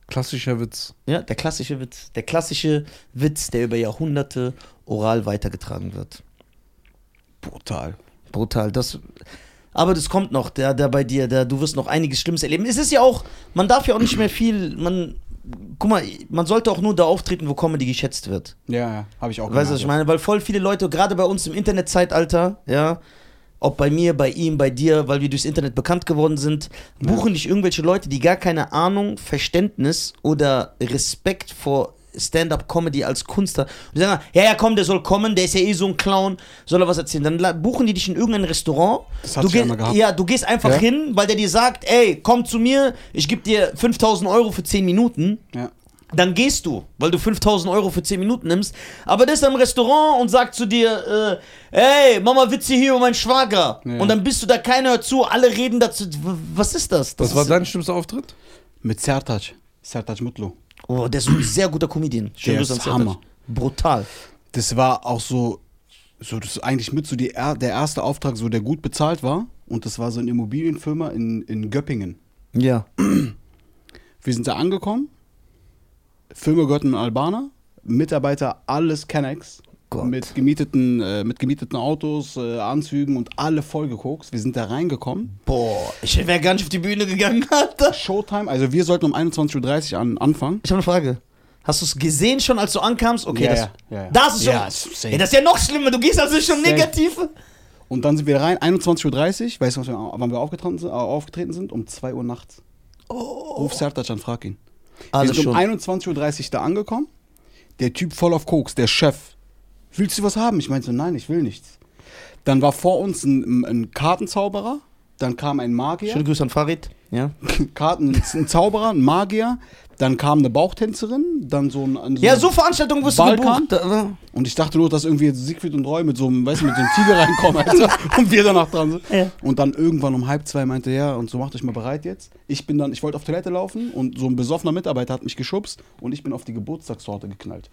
Klassischer Witz. Ja, der klassische Witz. Der klassische Witz, der über Jahrhunderte oral weitergetragen wird. Brutal. Brutal. Das, aber das kommt noch, der, der bei dir, der, du wirst noch einiges Schlimmes erleben. Es ist ja auch, man darf ja auch nicht mehr viel, man, guck mal, man sollte auch nur da auftreten, wo Comedy geschätzt wird. Ja, ja, habe ich auch Weißt du, was ich meine? Weil voll viele Leute, gerade bei uns im Internetzeitalter, ja, ob bei mir, bei ihm, bei dir, weil wir durchs Internet bekannt geworden sind, buchen dich irgendwelche Leute, die gar keine Ahnung, Verständnis oder Respekt vor Stand-up-Comedy als Kunst. Und die sagen, ja, ja, komm, der soll kommen, der ist ja eh so ein Clown, soll er was erzählen. Dann buchen die dich in irgendein Restaurant. Das hat du geh- einmal gehabt. Ja, du gehst einfach Ja. hin, weil der dir sagt, ey, komm zu mir, ich gebe dir 5000 Euro für 10 Minuten Ja. dann gehst du, weil du 5000 Euro für 10 Minuten nimmst. Aber der ist am Restaurant und sagt zu dir, äh, hey, Mama, Witze hier über meinen Schwager. Ja. Und dann bist du da, keiner hört zu, alle reden dazu. W- Was ist das? das Was war dein schlimmster Auftritt? Mit Sertac. Sertac Mutlu. Oh, der ist ein sehr guter Comedian. Schönen Der ist. Hammer. Brutal. Das war auch so, so das ist eigentlich mit so die, er- der erste Auftrag, so der gut bezahlt war. Und das war so eine Immobilienfirma in, in Göppingen. Ja. [clears throat] Wir sind da angekommen. Firma gehört einem Albaner. Mitarbeiter alles Kennex. Gott. Mit gemieteten, äh, mit gemieteten Autos, äh, Anzügen und alle vollgekokst. Wir sind da reingekommen. Boah, ich wäre gar nicht auf die Bühne gegangen, [laughs] Alter. Showtime, also wir sollten um 21.30 Uhr an, anfangen. Ich habe eine Frage. Hast du es gesehen schon, als du ankamst? Okay, Ja, das, ja, ja, das ist schon. Ey, das ist ja noch schlimmer. Du gehst also schon Safe. negativ. Und dann sind wir rein, 21.30 Uhr. Weißt du, wann wir aufgetreten sind, äh, aufgetreten sind? Um 2 Uhr nachts. Ruf Sertac an, frag ihn. Also wir sind schon. um 21.30 Uhr da angekommen. Der Typ voll auf Koks, der Chef. Willst du was haben? Ich meinte so, nein, ich will nichts. Dann war vor uns ein, ein Kartenzauberer. Dann kam ein Magier. Schöne Grüße an Farid. Ja. [laughs] Karten, ein Zauberer, ein Magier. Dann kam eine Bauchtänzerin. Dann so ein. ein Ja, so Veranstaltungen wirst du gebucht. Und ich dachte nur, dass irgendwie jetzt Siegfried und Roy mit so einem, weißt du, mit so einem Tiger [laughs] reinkommen, Alter, [laughs] und wir danach dran sind. Ja. Und dann irgendwann um halb zwei meinte er, ja, und so macht euch mal bereit jetzt. Ich bin dann, ich wollte auf Toilette laufen und so ein besoffener Mitarbeiter hat mich geschubst und ich bin auf die Geburtstagstorte geknallt.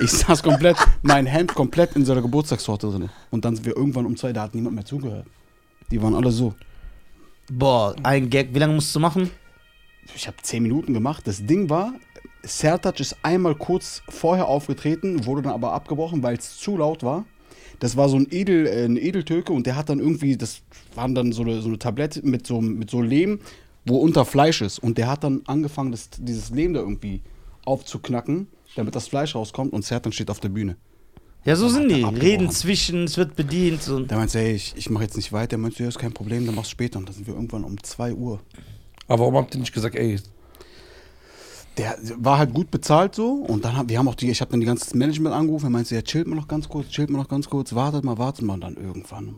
Ich saß komplett, mein Hemd komplett in seiner Geburtstagstorte drin. Und dann sind wir irgendwann um zwei, da hat niemand mehr zugehört. Die waren alle so. Boah, ein Gag. Wie lange musst du machen? Ich habe zehn Minuten gemacht. Das Ding war, Sertac ist einmal kurz vorher aufgetreten, wurde dann aber abgebrochen, weil es zu laut war. Das war so ein, Edel, äh, ein Edeltürke und der hat dann irgendwie, das waren dann so eine, so eine Tablette mit so, mit so Lehm, wo unter Fleisch ist. Und der hat dann angefangen, das, dieses Lehm da irgendwie aufzuknacken, damit das Fleisch rauskommt und Sertan steht auf der Bühne. Ja, so sind er die. Reden zwischen, es wird bedient. Und Der meinte, hey, ich, ich mache jetzt nicht weiter. Der meinte, ja, ist kein Problem, dann machst du später. Und dann sind wir irgendwann um 2 Uhr. Aber warum habt ihr nicht gesagt, ey, Der war halt gut bezahlt so und dann haben wir haben auch die, ich habe dann die ganze Management angerufen, er meinte, ja, chillt mal noch ganz kurz, chillt mal noch ganz kurz, wartet mal, wartet mal und dann irgendwann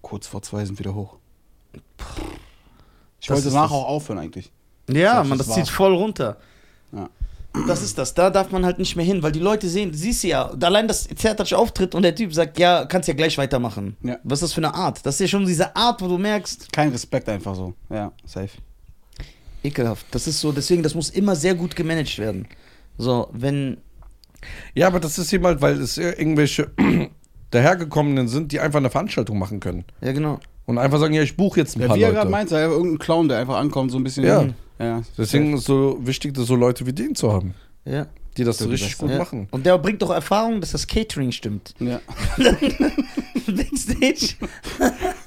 kurz vor zwei sind wir wieder hoch. Ich Das wollte danach das. auch aufhören eigentlich. ja, Das man, das war's. zieht voll runter. Ja. Das ist das. Da darf man halt nicht mehr hin, weil die Leute sehen, siehst du ja, allein das Zertac auftritt und der Typ sagt, ja, kannst ja gleich weitermachen. Ja. Was ist das für eine Art? Das ist ja schon diese Art, wo du merkst, Kein Respekt einfach so. Ja, safe. ekelhaft. Das ist so, deswegen, das muss immer sehr gut gemanagt werden. So, wenn, Ja, aber das ist eben halt, weil es irgendwelche [clears throat] dahergekommenen sind, die einfach eine Veranstaltung machen können. ja genau. Und einfach sagen, ja, ich buche jetzt ein Ja, paar wie er Leute. gerade meinte, ja, irgendein Clown, der einfach ankommt, so ein bisschen. Ja. Ja Deswegen ist es so wichtig, dass so Leute wie den zu haben, Ja. die das so richtig gut ja. machen. Und der bringt doch Erfahrung, dass das Catering stimmt. Ja. [laughs] Backstage.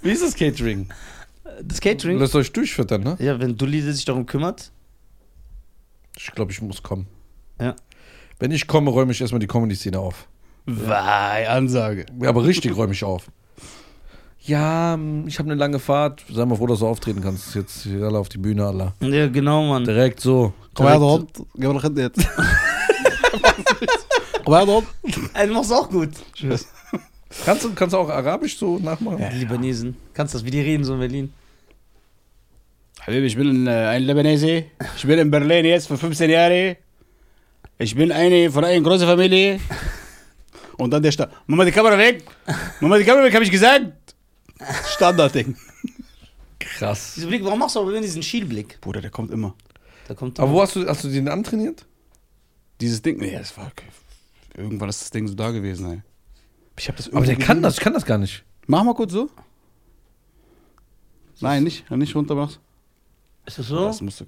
Wie ist das Catering? Das Catering. Lasst euch durchfüttern, ne? Ja, wenn Dulli sich darum kümmert. Ich glaube, ich muss kommen. Ja. Wenn ich komme, räume ich erstmal die Comedy-Szene auf. Wei, Ansage. Ja, aber richtig räume ich auf. Ja, hm, ich habe eine lange Fahrt. Sei mal froh, dass du auftreten kannst. Jetzt alle auf die Bühne, Allah. Ja, genau, Mann. Direkt so. Komm her, Hund. Geh mal nach hinten jetzt. Pardon? Ey, du machst auch gut. Tschüss. Kannst du, kannst du auch Arabisch so nachmachen? Die Libanesen. Kannst das, wie die reden so in Berlin? Habibi, ich bin äh, ein Libanese. Ich bin in Berlin jetzt für 15 Jahre. Ich bin eine von einer großen Familie. Und dann der Stadt. Mama, die Kamera weg. Mama, die Kamera weg, habe ich gesagt. Standardding. Krass. Dieser Blick, warum machst du aber immer diesen Schielblick? Bruder, der kommt immer. Da kommt Aber wo hast du, hast du den antrainiert? Dieses Ding, nee, das war. Irgendwann ist das Ding so da gewesen, ey. Ich hab das Aber der kann das, ich kann das gar nicht. Mach mal kurz so. Nein, nicht, nicht runter machst. Ist das so? Das musst du.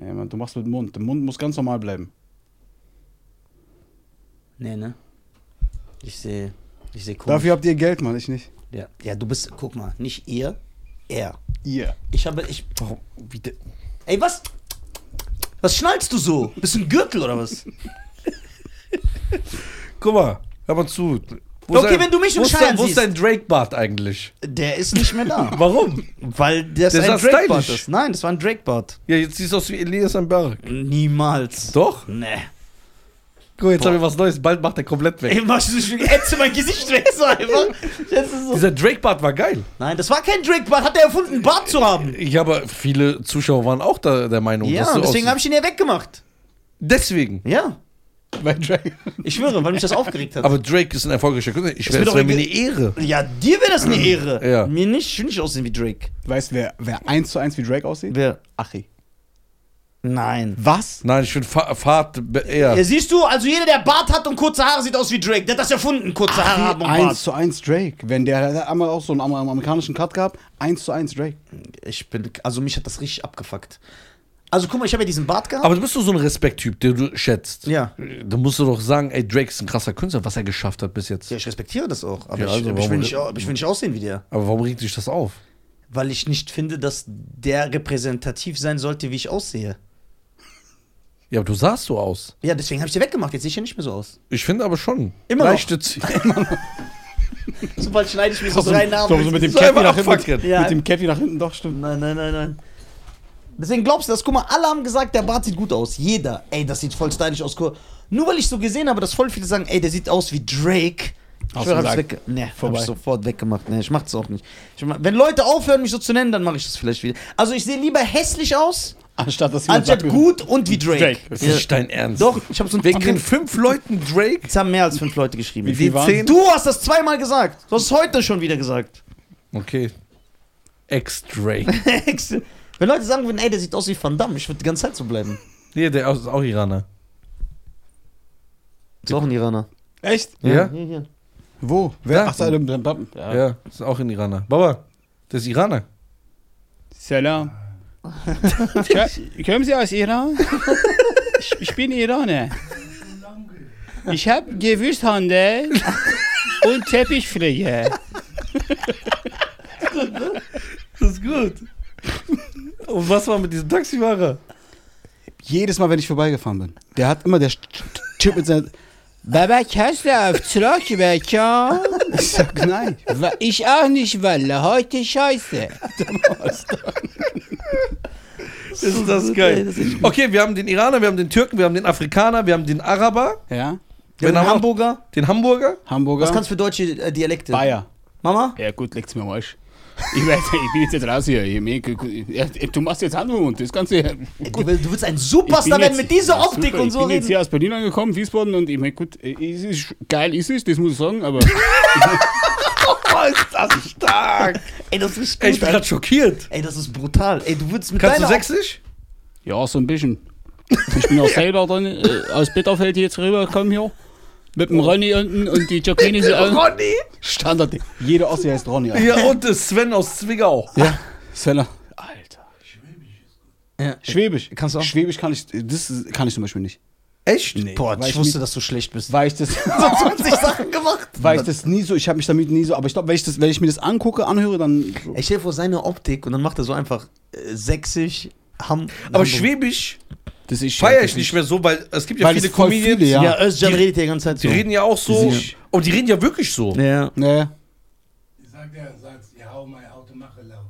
Ja, Mann, du machst mit dem Mund. Der Mund muss ganz normal bleiben. Nee, ne? Ich sehe. Ich sehe komisch. Dafür habt ihr Geld, Mann, ich nicht. Ja. ja, du bist, guck mal, nicht ihr, er. Ihr. Ich habe, ich. Warum? Wie de Ey, was? Was schnallst du so? Bist du ein Gürtel oder was? [laughs] Guck mal, hör mal zu. Okay, wenn du mich wo im ist dein- Schein Wo ist siehst. dein Drake-Bart eigentlich? Der ist nicht mehr da. [laughs] Warum? Weil das Der ein sah Drake-Bart stylisch. ist. Nein, das war ein Drake-Bart. Ja, jetzt siehst du aus wie Elias Amberg. Niemals. Doch? Nee. Guck, jetzt haben wir was Neues. Bald macht er komplett weg. Ey, machst du schon, ätze mein Gesicht weg, so einfach. So. Dieser Drake-Bart war geil. Nein, das war kein Drake-Bart. Hat er erfunden, einen Bart zu haben? Ich habe viele Zuschauer waren auch da, der Meinung, Ja, dass du deswegen habe ich ihn ja weggemacht. Deswegen. Ja, Bei Drake. ich schwöre, weil mich das aufgeregt hat. Aber Drake ist ein erfolgreicher Künstler. Ich wäre wäre mir eine. Ehre. ja, dir wäre das eine [clears throat] Ehre. Ja. Mir nicht. Ich will nicht aussehen wie Drake. Weißt du, wer, wer eins zu eins wie Drake aussieht? Wer? Achi. Nein. Was? Nein, ich finde Fa Fahrt eher. Ja, siehst du, also jeder, der Bart hat und kurze Haare, sieht aus wie Drake. Der hat das erfunden, kurze Haare haben und Eins Bart. zu eins Drake. Wenn der, einmal auch so einen am- amerikanischen Cut gehabt, eins zu eins Drake. Ich bin, also mich hat das richtig abgefuckt. Also guck mal, ich habe ja diesen Bart gehabt. Aber du bist doch so ein Respekttyp, den du schätzt. Ja. Da musst du doch sagen, ey, Drake ist ein krasser Künstler, was er geschafft hat bis jetzt. ja, ich respektiere das auch. Aber, Ja, ich, also aber ich, will nicht, ich will nicht aussehen wie der. Aber warum regt dich das auf? Weil ich nicht finde, dass der repräsentativ sein sollte, wie ich aussehe. Ja, aber du sahst so aus. Ja, deswegen habe ich dir weggemacht. Jetzt sehe ich ja nicht mehr so aus. Ich finde aber schon. Immer noch. Leichte Z- [laughs] Sobald schneide ich mir so drei Namen. So, so mit dem So einfach nach hinten. Ja. Mit dem Cappy nach hinten, doch, stimmt. Nein, nein, nein, nein. Deswegen glaubst du das? Guck mal, alle haben gesagt, der Bart sieht gut aus. Jeder. Ey, das sieht voll stylisch aus. Guck, Nur weil ich so gesehen habe, dass voll viele sagen, ey, der sieht aus wie Drake. Ich Hast schwöre, du hab ich's gesagt? wegge nee, hab Vorbei. ich sofort weggemacht. Nee, ich mach's auch nicht. Ich mach, wenn Leute aufhören, mich so zu nennen, dann mache ich das vielleicht wieder. Also ich sehe lieber hässlich aus, Anstatt dass anstatt sagt, gut und wie Drake. Drake. Das Ja. ist nicht dein Ernst. Doch, ich habe so ein Wegen den fünf Leuten Drake? Jetzt haben mehr als fünf Leute geschrieben. Wie viel waren zehn? Du hast das zweimal gesagt. Du hast es heute schon wieder gesagt. Okay. Ex-Drake. [laughs] Wenn Leute sagen würden, ey, der sieht aus wie Van Damme, ich würde die ganze Zeit so bleiben. Nee, der ist auch Iraner. Ist auch ein Iraner. Echt? Ja? Hier, hier. Wo? Wer? Ja. Ach, Pappen. Ja. Ja, ist auch ein Iraner. Baba, der ist Iraner. Salam. Kommen Sie aus Iran? Ich, ich bin Iraner. Ich habe Gewürzhandel und Teppichpflege. Das ist gut. Und was war mit diesem Taxifahrer? Jedes Mal, wenn ich vorbeigefahren bin. Der hat immer der Typ mit seiner. Baba, kannst du auf Zurückwecker? Ich sag nein. Ich auch nicht, Walle. Heute scheiße. [laughs] [laughs] Ist das geil. Okay, wir haben den Iraner, wir haben den Türken, wir haben den Afrikaner, wir haben den Araber, Ja? Wenn haben er- Hamburger. den Hamburger. Hamburger. Was kannst du für deutsche äh, Dialekte? Bayer. Mama? Ja, gut, legt's mir am Arsch. Ich, weiß, ich bin jetzt, jetzt raus hier. Du machst jetzt Handlung und das Ganze. Ey, Du, du willst ein Superstar werden mit dieser Optik super, und so Ich bin jetzt reden. hier aus Berlin angekommen, Wiesbaden, und ich meine, gut, äh, es ist geil, ist es, das muss ich sagen, aber [laughs] Oh, ist das stark. Ey, das ist Ey, gut. ich bin Ey, gerade schockiert. Ey, das ist brutal. Ey, du würdest mit Kannst du Sächsisch? ja, so ein bisschen. Ich bin auch selber dann äh, aus Bitterfeld jetzt rübergekommen hier. Mit dem Ronny unten und die Jacqueline sind auch. Ronny? Standard. Jeder Ossi heißt Ronny. Alter. Ja, und das Sven aus Zwickau. Ja. Svenner. Alter. Ja. Schwäbisch. Kannst du auch? Schwäbisch kann ich, das kann ich zum Beispiel nicht. Echt? Nee. Boah, weil ich wusste, dass du schlecht bist. Weil ich das, [laughs] So 20 Sachen gemacht. weil ich das nie so, ich habe mich damit nie so, aber ich glaube, wenn ich das, wenn ich mir das angucke, anhöre, dann. So. Ich stell vor, seine Optik und dann macht er so einfach äh, sächsisch, Ham. Aber Hamburg. Schwäbisch Das ist feiere ich nicht mehr so, weil es gibt ja Weil viele Comedians, viele, ja. Ja, Özcan Die- redet ja die ganze Zeit die so. reden ja auch so. Sie- Und die reden ja wirklich so. Ja. Nee. Sagt er, sagt, ihr hau mein Auto mache lau.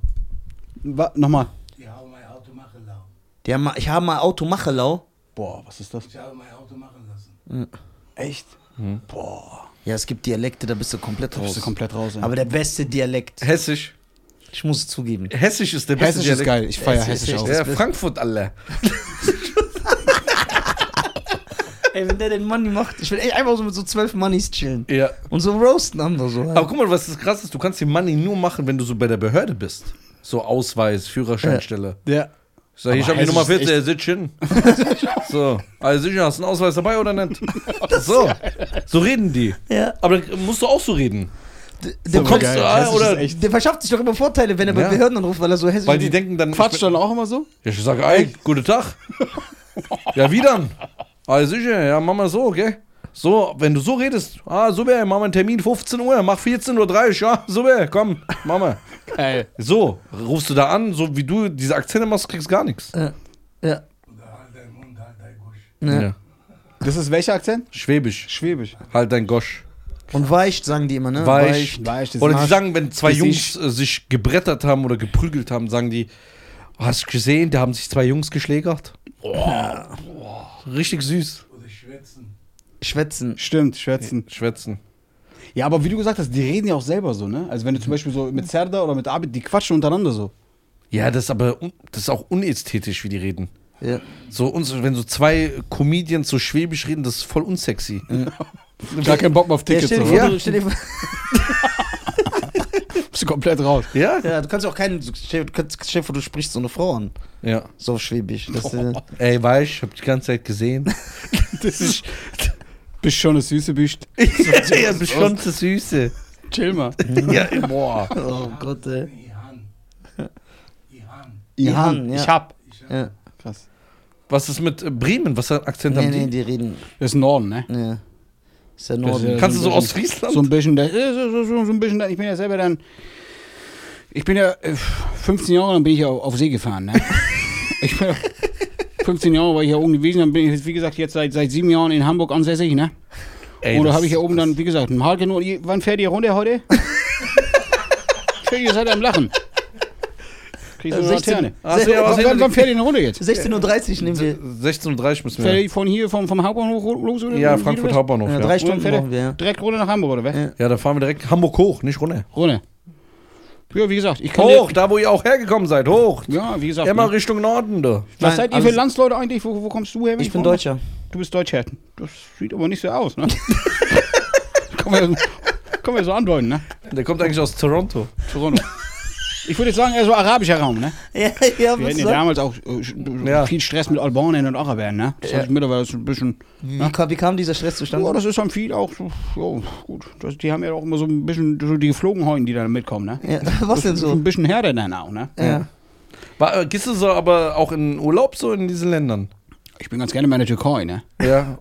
Wa- Nochmal. Ihr hau mein Auto mache lau. Der ich habe mal Auto Machelau. Boah, was ist das? Ich habe mein Auto machen lassen. Echt? Ja, es gibt Dialekte, da bist du komplett Da bist raus. du komplett raus. ey. Aber der beste Dialekt, Hessisch. ich muss es zugeben. Hessisch ist der beste Hessisch ist Dialekt. geil. Ich feiere Hessisch Hessisch ist auch. Ja, Frankfurt, alle. [laughs] Ey, wenn der den Money macht, ich will echt einfach so mit so zwölf Moneys chillen. Ja. Und so roasten andere so. Aber guck mal, was das krass ist, du kannst den Money nur machen, wenn du so bei der Behörde bist. So Ausweis, Führerscheinstelle. Ja. Ich sag, ich Aber habe die Nummer Hessisch 14, ist er sitzt hin. [laughs] so, also sicher, hast du einen Ausweis dabei oder nicht? [laughs] So, so reden die. ja. Aber dann musst du auch so reden. Der, der, kommst ah, oder ist der verschafft sich doch immer Vorteile, wenn er bei Ja. Behörden anruft, weil er so hessisch weil die denken dann Quatsch dann auch immer so? Ja, ich sag, ey, guten Tag. ja, wie dann? [laughs] Also sicher, ja, mach mal so, okay? So, wenn du so redest, ah, super, mach mal einen Termin 15 Uhr, mach 14.30 Uhr, ja, super, komm, mach mal. [laughs] Geil. So, rufst du da an, so wie du diese Akzente machst, kriegst gar nichts. Ja. Ja. Oder halt deinen Mund, halt dein Gusch. ja. Das ist welcher Akzent? Schwäbisch, Schwäbisch. halt dein Gosch. Und weicht, sagen die immer, ne? Weich. Weich, das Oder die sagen, wenn zwei Jungs äh, sich gebrettert haben oder geprügelt haben, sagen die, "Oh, hast du gesehen, da haben sich zwei Jungs geschlägert. Richtig süß. Schwätzen. Stimmt, schwätzen. Schwätzen. Ja, aber wie du gesagt hast, die reden ja auch selber so, ne? Also wenn du zum Beispiel so mit Serda oder mit Abid, die quatschen untereinander so. Ja, das ist aber das ist auch unästhetisch, wie die reden. Ja. So, uns, wenn so zwei Comedians so schwäbisch reden, das ist voll unsexy. [laughs] Gar keinen Bock mehr auf Ja, Tickets. stell, dir so, vor, Ja. du, stell dir vor, [laughs] Bist du komplett raus. Ja? ja, du kannst auch keinen. Stell, du kannst- stell dir vor, du sprichst so eine Frau an. Ja. So auf Schwäbisch. Das, äh, Ey, weißt ich hab die ganze Zeit gesehen. [laughs] Das ist. Bist schon eine süße Bücht. [laughs] ja, bist schon zu Süße. Chill mal. [laughs] ja, [laughs] boah. oh Gott, ey. Ihan. Ihan. Ihan, ja. Ich hab. Ja. Krass. Was ist mit äh, Bremen? Was für ein Akzent Nee, haben nee, die? die reden. Das ist Norden, ne? Ja. Ist der Norden. ist ja Kannst du so aus Friesland? So ein bisschen, ist so, so, so ein bisschen, ich bin ja selber dann, ich bin ja äh, 15 Jahre, dann bin ich ja auf auf See gefahren, ne? ich bin ja 15 Jahre war ich ja oben gewesen, dann bin ich, wie gesagt, jetzt seit, seit sieben Jahren in Hamburg ansässig, ne? Ey, Und da das- habe ich ja oben dann, wie gesagt, einen Haken und ihr- wann fährt ihr runter heute? ich [laughs] höre, ihr seid am Lachen. Kriegst du eine 16 Laterne. Hast du ja was Wann, wann, fährt ihr denn runter jetzt? 16.30 Uhr nehmen wir. 16.30 Uhr müssen Fährt wir. ihr von hier, vom, vom Hauptbahnhof los? Oder Ja, Frankfurt? Hauptbahnhof. Ja, drei Stunden fährt er wir. Ja. Direkt runter nach Hamburg, oder was? Ja. ja, da fahren wir direkt Hamburg hoch, nicht runter. Runter. Ja, wie gesagt, ich kann Hoch, da wo ihr auch hergekommen seid, hoch. Ja, wie gesagt. Immer ne? Richtung Norden, da. Was Nein, seid ihr alles- für Landsleute eigentlich? Wo, wo kommst du her? Ich bin frage? Deutscher. Du bist Deutscher. Das sieht aber nicht so aus, ne? ja- kann man ja so andeuten, ne? Der kommt eigentlich aus Toronto. Toronto. Ich würde jetzt sagen, eher so arabischer Raum, ne? [laughs] Ja, ja, Wir hatten ja damals auch äh, Ja. viel Stress mit Albanern und Arabern, ne? Das Ja. hat mittlerweile so ein bisschen. Wie, kam- wie kam dieser Stress zustande? Ja, das ist dann viel auch so. Ja, gut. Das, die haben ja auch immer so ein bisschen so die Geflogenheiten, die da mitkommen, ne? ja, [laughs] was denn so? Ein bisschen härter dann auch, ne? Ja. War, äh, gehst du so aber auch in Urlaub so in diesen Ländern? Ich bin ganz gerne mal in der Türkei, ne? Ja.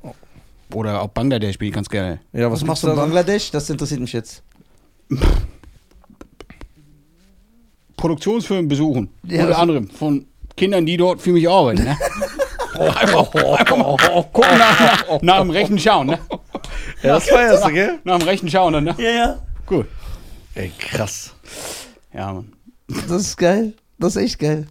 Oder auch Bangladesch bin ich ganz gerne. Ja, Was was, machst du in da? so? Bangladesch? Das interessiert mich jetzt. [laughs] Produktionsfirmen besuchen. Ja, Unter also- anderem von Kindern, die dort für mich arbeiten. Ne? einfach, einfach mal gucken nach, nach dem rechten Schauen. Ne? Ja, das feierst du, gell? Nach dem rechten Schauen. Dann, ne? Ja, ja. Gut. Ey, krass. Ja, Mann. Das ist geil. Das ist echt geil.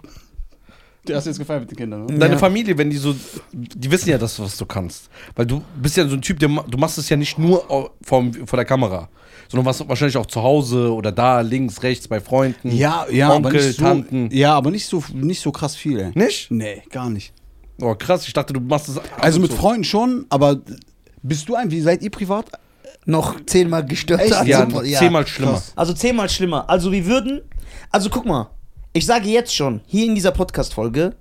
Du hast jetzt gefallen mit den Kindern. Ne? Deine Ja. Familie, wenn die so, die wissen ja das, was du kannst. Weil du bist ja so ein Typ, der, du machst es ja nicht nur vor, vor der Kamera, sondern was wahrscheinlich auch zu Hause oder da, links, rechts, bei Freunden. Ja, ja, aber Onkel, nicht so, Tanten. Ja, aber nicht so, nicht so krass viel. Ey. Nicht? Nee, gar nicht. Oh, krass, ich dachte, du machst es. Also mit zu. Freunden schon, aber bist du ein, wie seid ihr privat? Noch zehnmal gestört. Echt? Ja, zehnmal schlimmer. krass. Also zehnmal schlimmer. Also wir würden, also guck mal, ich sage jetzt schon, hier in dieser Podcast-Folge,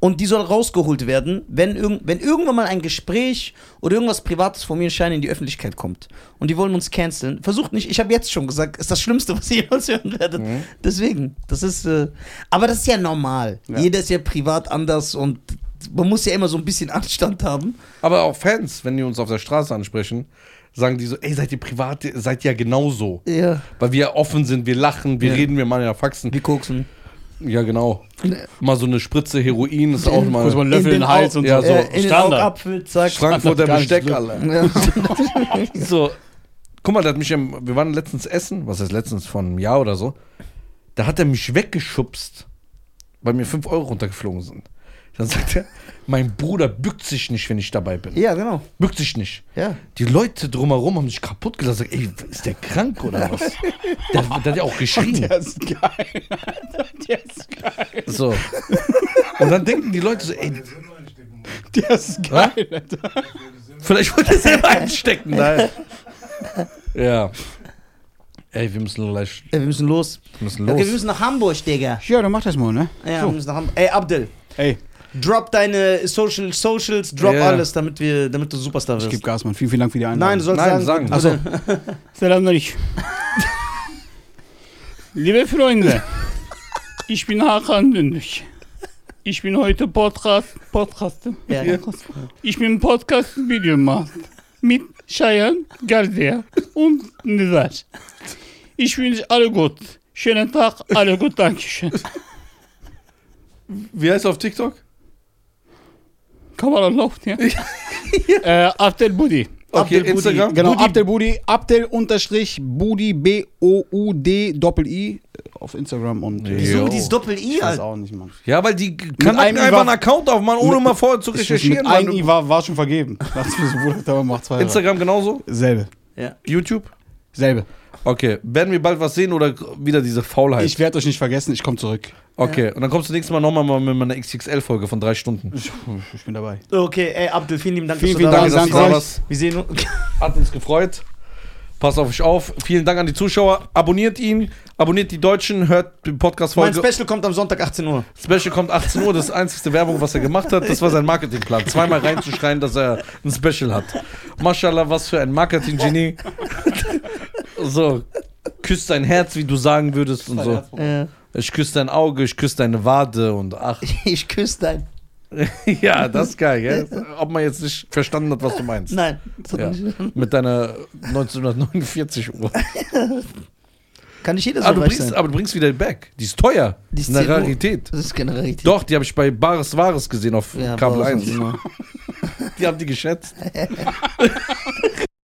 und die soll rausgeholt werden, wenn, irgend, wenn irgendwann mal ein Gespräch oder irgendwas Privates von mir und Schein in die Öffentlichkeit kommt und die wollen uns canceln, versucht nicht, ich habe jetzt schon gesagt, ist das Schlimmste, was ihr jemals hören werdet. Mhm. Deswegen, das ist, äh, aber das ist ja normal. Jeder ist ja privat anders und man muss ja immer so ein bisschen Anstand haben. Aber auch Fans, wenn die uns auf der Straße ansprechen, sagen die so, ey, seid ihr privat, seid ihr ja genauso. Ja. Weil wir offen sind, wir lachen, wir Ja. reden, wir machen ja Faxen. Wie koksen. Ja, genau. Mal so eine Spritze Heroin ist auch mal. Mal einen Löffel in den Hals und Ja, so. äh, in den Standard. Augapfel, zack. Frankfurter Besteck. Alter. Ja. [laughs] So, guck mal, der hat mich, wir waren letztens essen, was heißt letztens, von einem Jahr oder so. Da hat er mich weggeschubst, weil mir 5 Euro runtergeflogen sind. Dann sagt er, mein Bruder bückt sich nicht, wenn ich dabei bin. Ja, genau. Bückt sich nicht. Ja. Die Leute drumherum haben sich kaputt gelassen. Sagt, Ey, ist der krank oder was? Der, der hat ja auch geschrien. [laughs] Der ist geil, Alter. Der ist geil. So. Und dann denken die Leute so, ey. Der ist geil, Alter. vielleicht wollte er selber einstecken. Nein. Ja. Ey, wir müssen gleich Ey, wir müssen los. wir müssen Okay, wir los. müssen nach Hamburg, Digga. Ja, dann mach das mal, ne? Ja, wir müssen nach Hamburg. Ey, Abdel, Ey, drop deine Social Socials, drop Ja. alles, damit, wir, damit du Superstar wirst. ich geb Gas, Mann. Vielen, vielen Dank für die Einladung. Nein, du sollst Nein, sagen. sagen. Also, [laughs] Selam alaikum. Liebe Freunde, ich bin Hakan Dündük. Ich bin heute Podcast, Podcaster. Ja. Ich bin Podcast-Videomacher mit Cheyenne, Gardia und Nizar. Ich wünsche alle gut. Schönen Tag, alle gut, Dankeschön. Wie heißt er auf TikTok? Kamera läuft, ja? [laughs] äh, After Buddy. Okay, Abdel Budi. Instagram. Genau, Budi. Abdel Budi, Abdel unterstrich Budi, B-O-U-D, Doppel-I auf Instagram und wieso dieses Doppel-I, ich weiß auch nicht, Mann. Ja, weil die kann einem einfach einen Account aufmachen, ohne Mit- mal vorher zu recherchieren. mit einem weil I war, war schon vergeben. [laughs] Lass mir so Bruder, aber macht zwei. Instagram genauso? Selbe. Ja. YouTube? Selbe. Okay. Werden wir bald was sehen oder wieder diese Faulheit? Ich werde euch nicht vergessen, ich komme zurück. okay. Und dann kommst du nächstes Mal nochmal mal mit meiner XXL-Folge von drei Stunden. Ich, ich bin dabei. Okay, ey, Abdel, vielen lieben Dank, Vielen, dass vielen du da Dank, dass du danke da warst. Wir sehen uns. [laughs] Hat uns gefreut. Passt auf euch auf. Vielen Dank an die Zuschauer. Abonniert ihn. Abonniert die Deutschen. Hört die Mein Podcast-Folge. Special kommt am Sonntag 18 Uhr. Special kommt 18 Uhr. Das ist die einzigste Werbung, was er gemacht hat. Das war sein Marketingplan. Zweimal reinzuschreien, dass er ein Special hat. Maschallah, was für ein Marketing-Genie. So. Küsst dein Herz, wie du sagen würdest und so. Ja. Ich küsse dein Auge, ich küsse deine Wade und ach. [laughs] Ich küsse dein. [laughs] ja, das ist geil, gell? Ob man jetzt nicht verstanden hat, was du meinst. Nein. Ja. nicht- [laughs] Mit deiner 1949 Uhr. Kann nicht jeder so Aber du, reich bringst, sein. aber du bringst wieder back. Die ist teuer. Die ist eine 10 Uhr. Rarität. Das ist keine Rarität. Doch, die habe ich bei Bares Wahres gesehen auf Ja, Kabel Bares 1. und so. Die haben die geschätzt.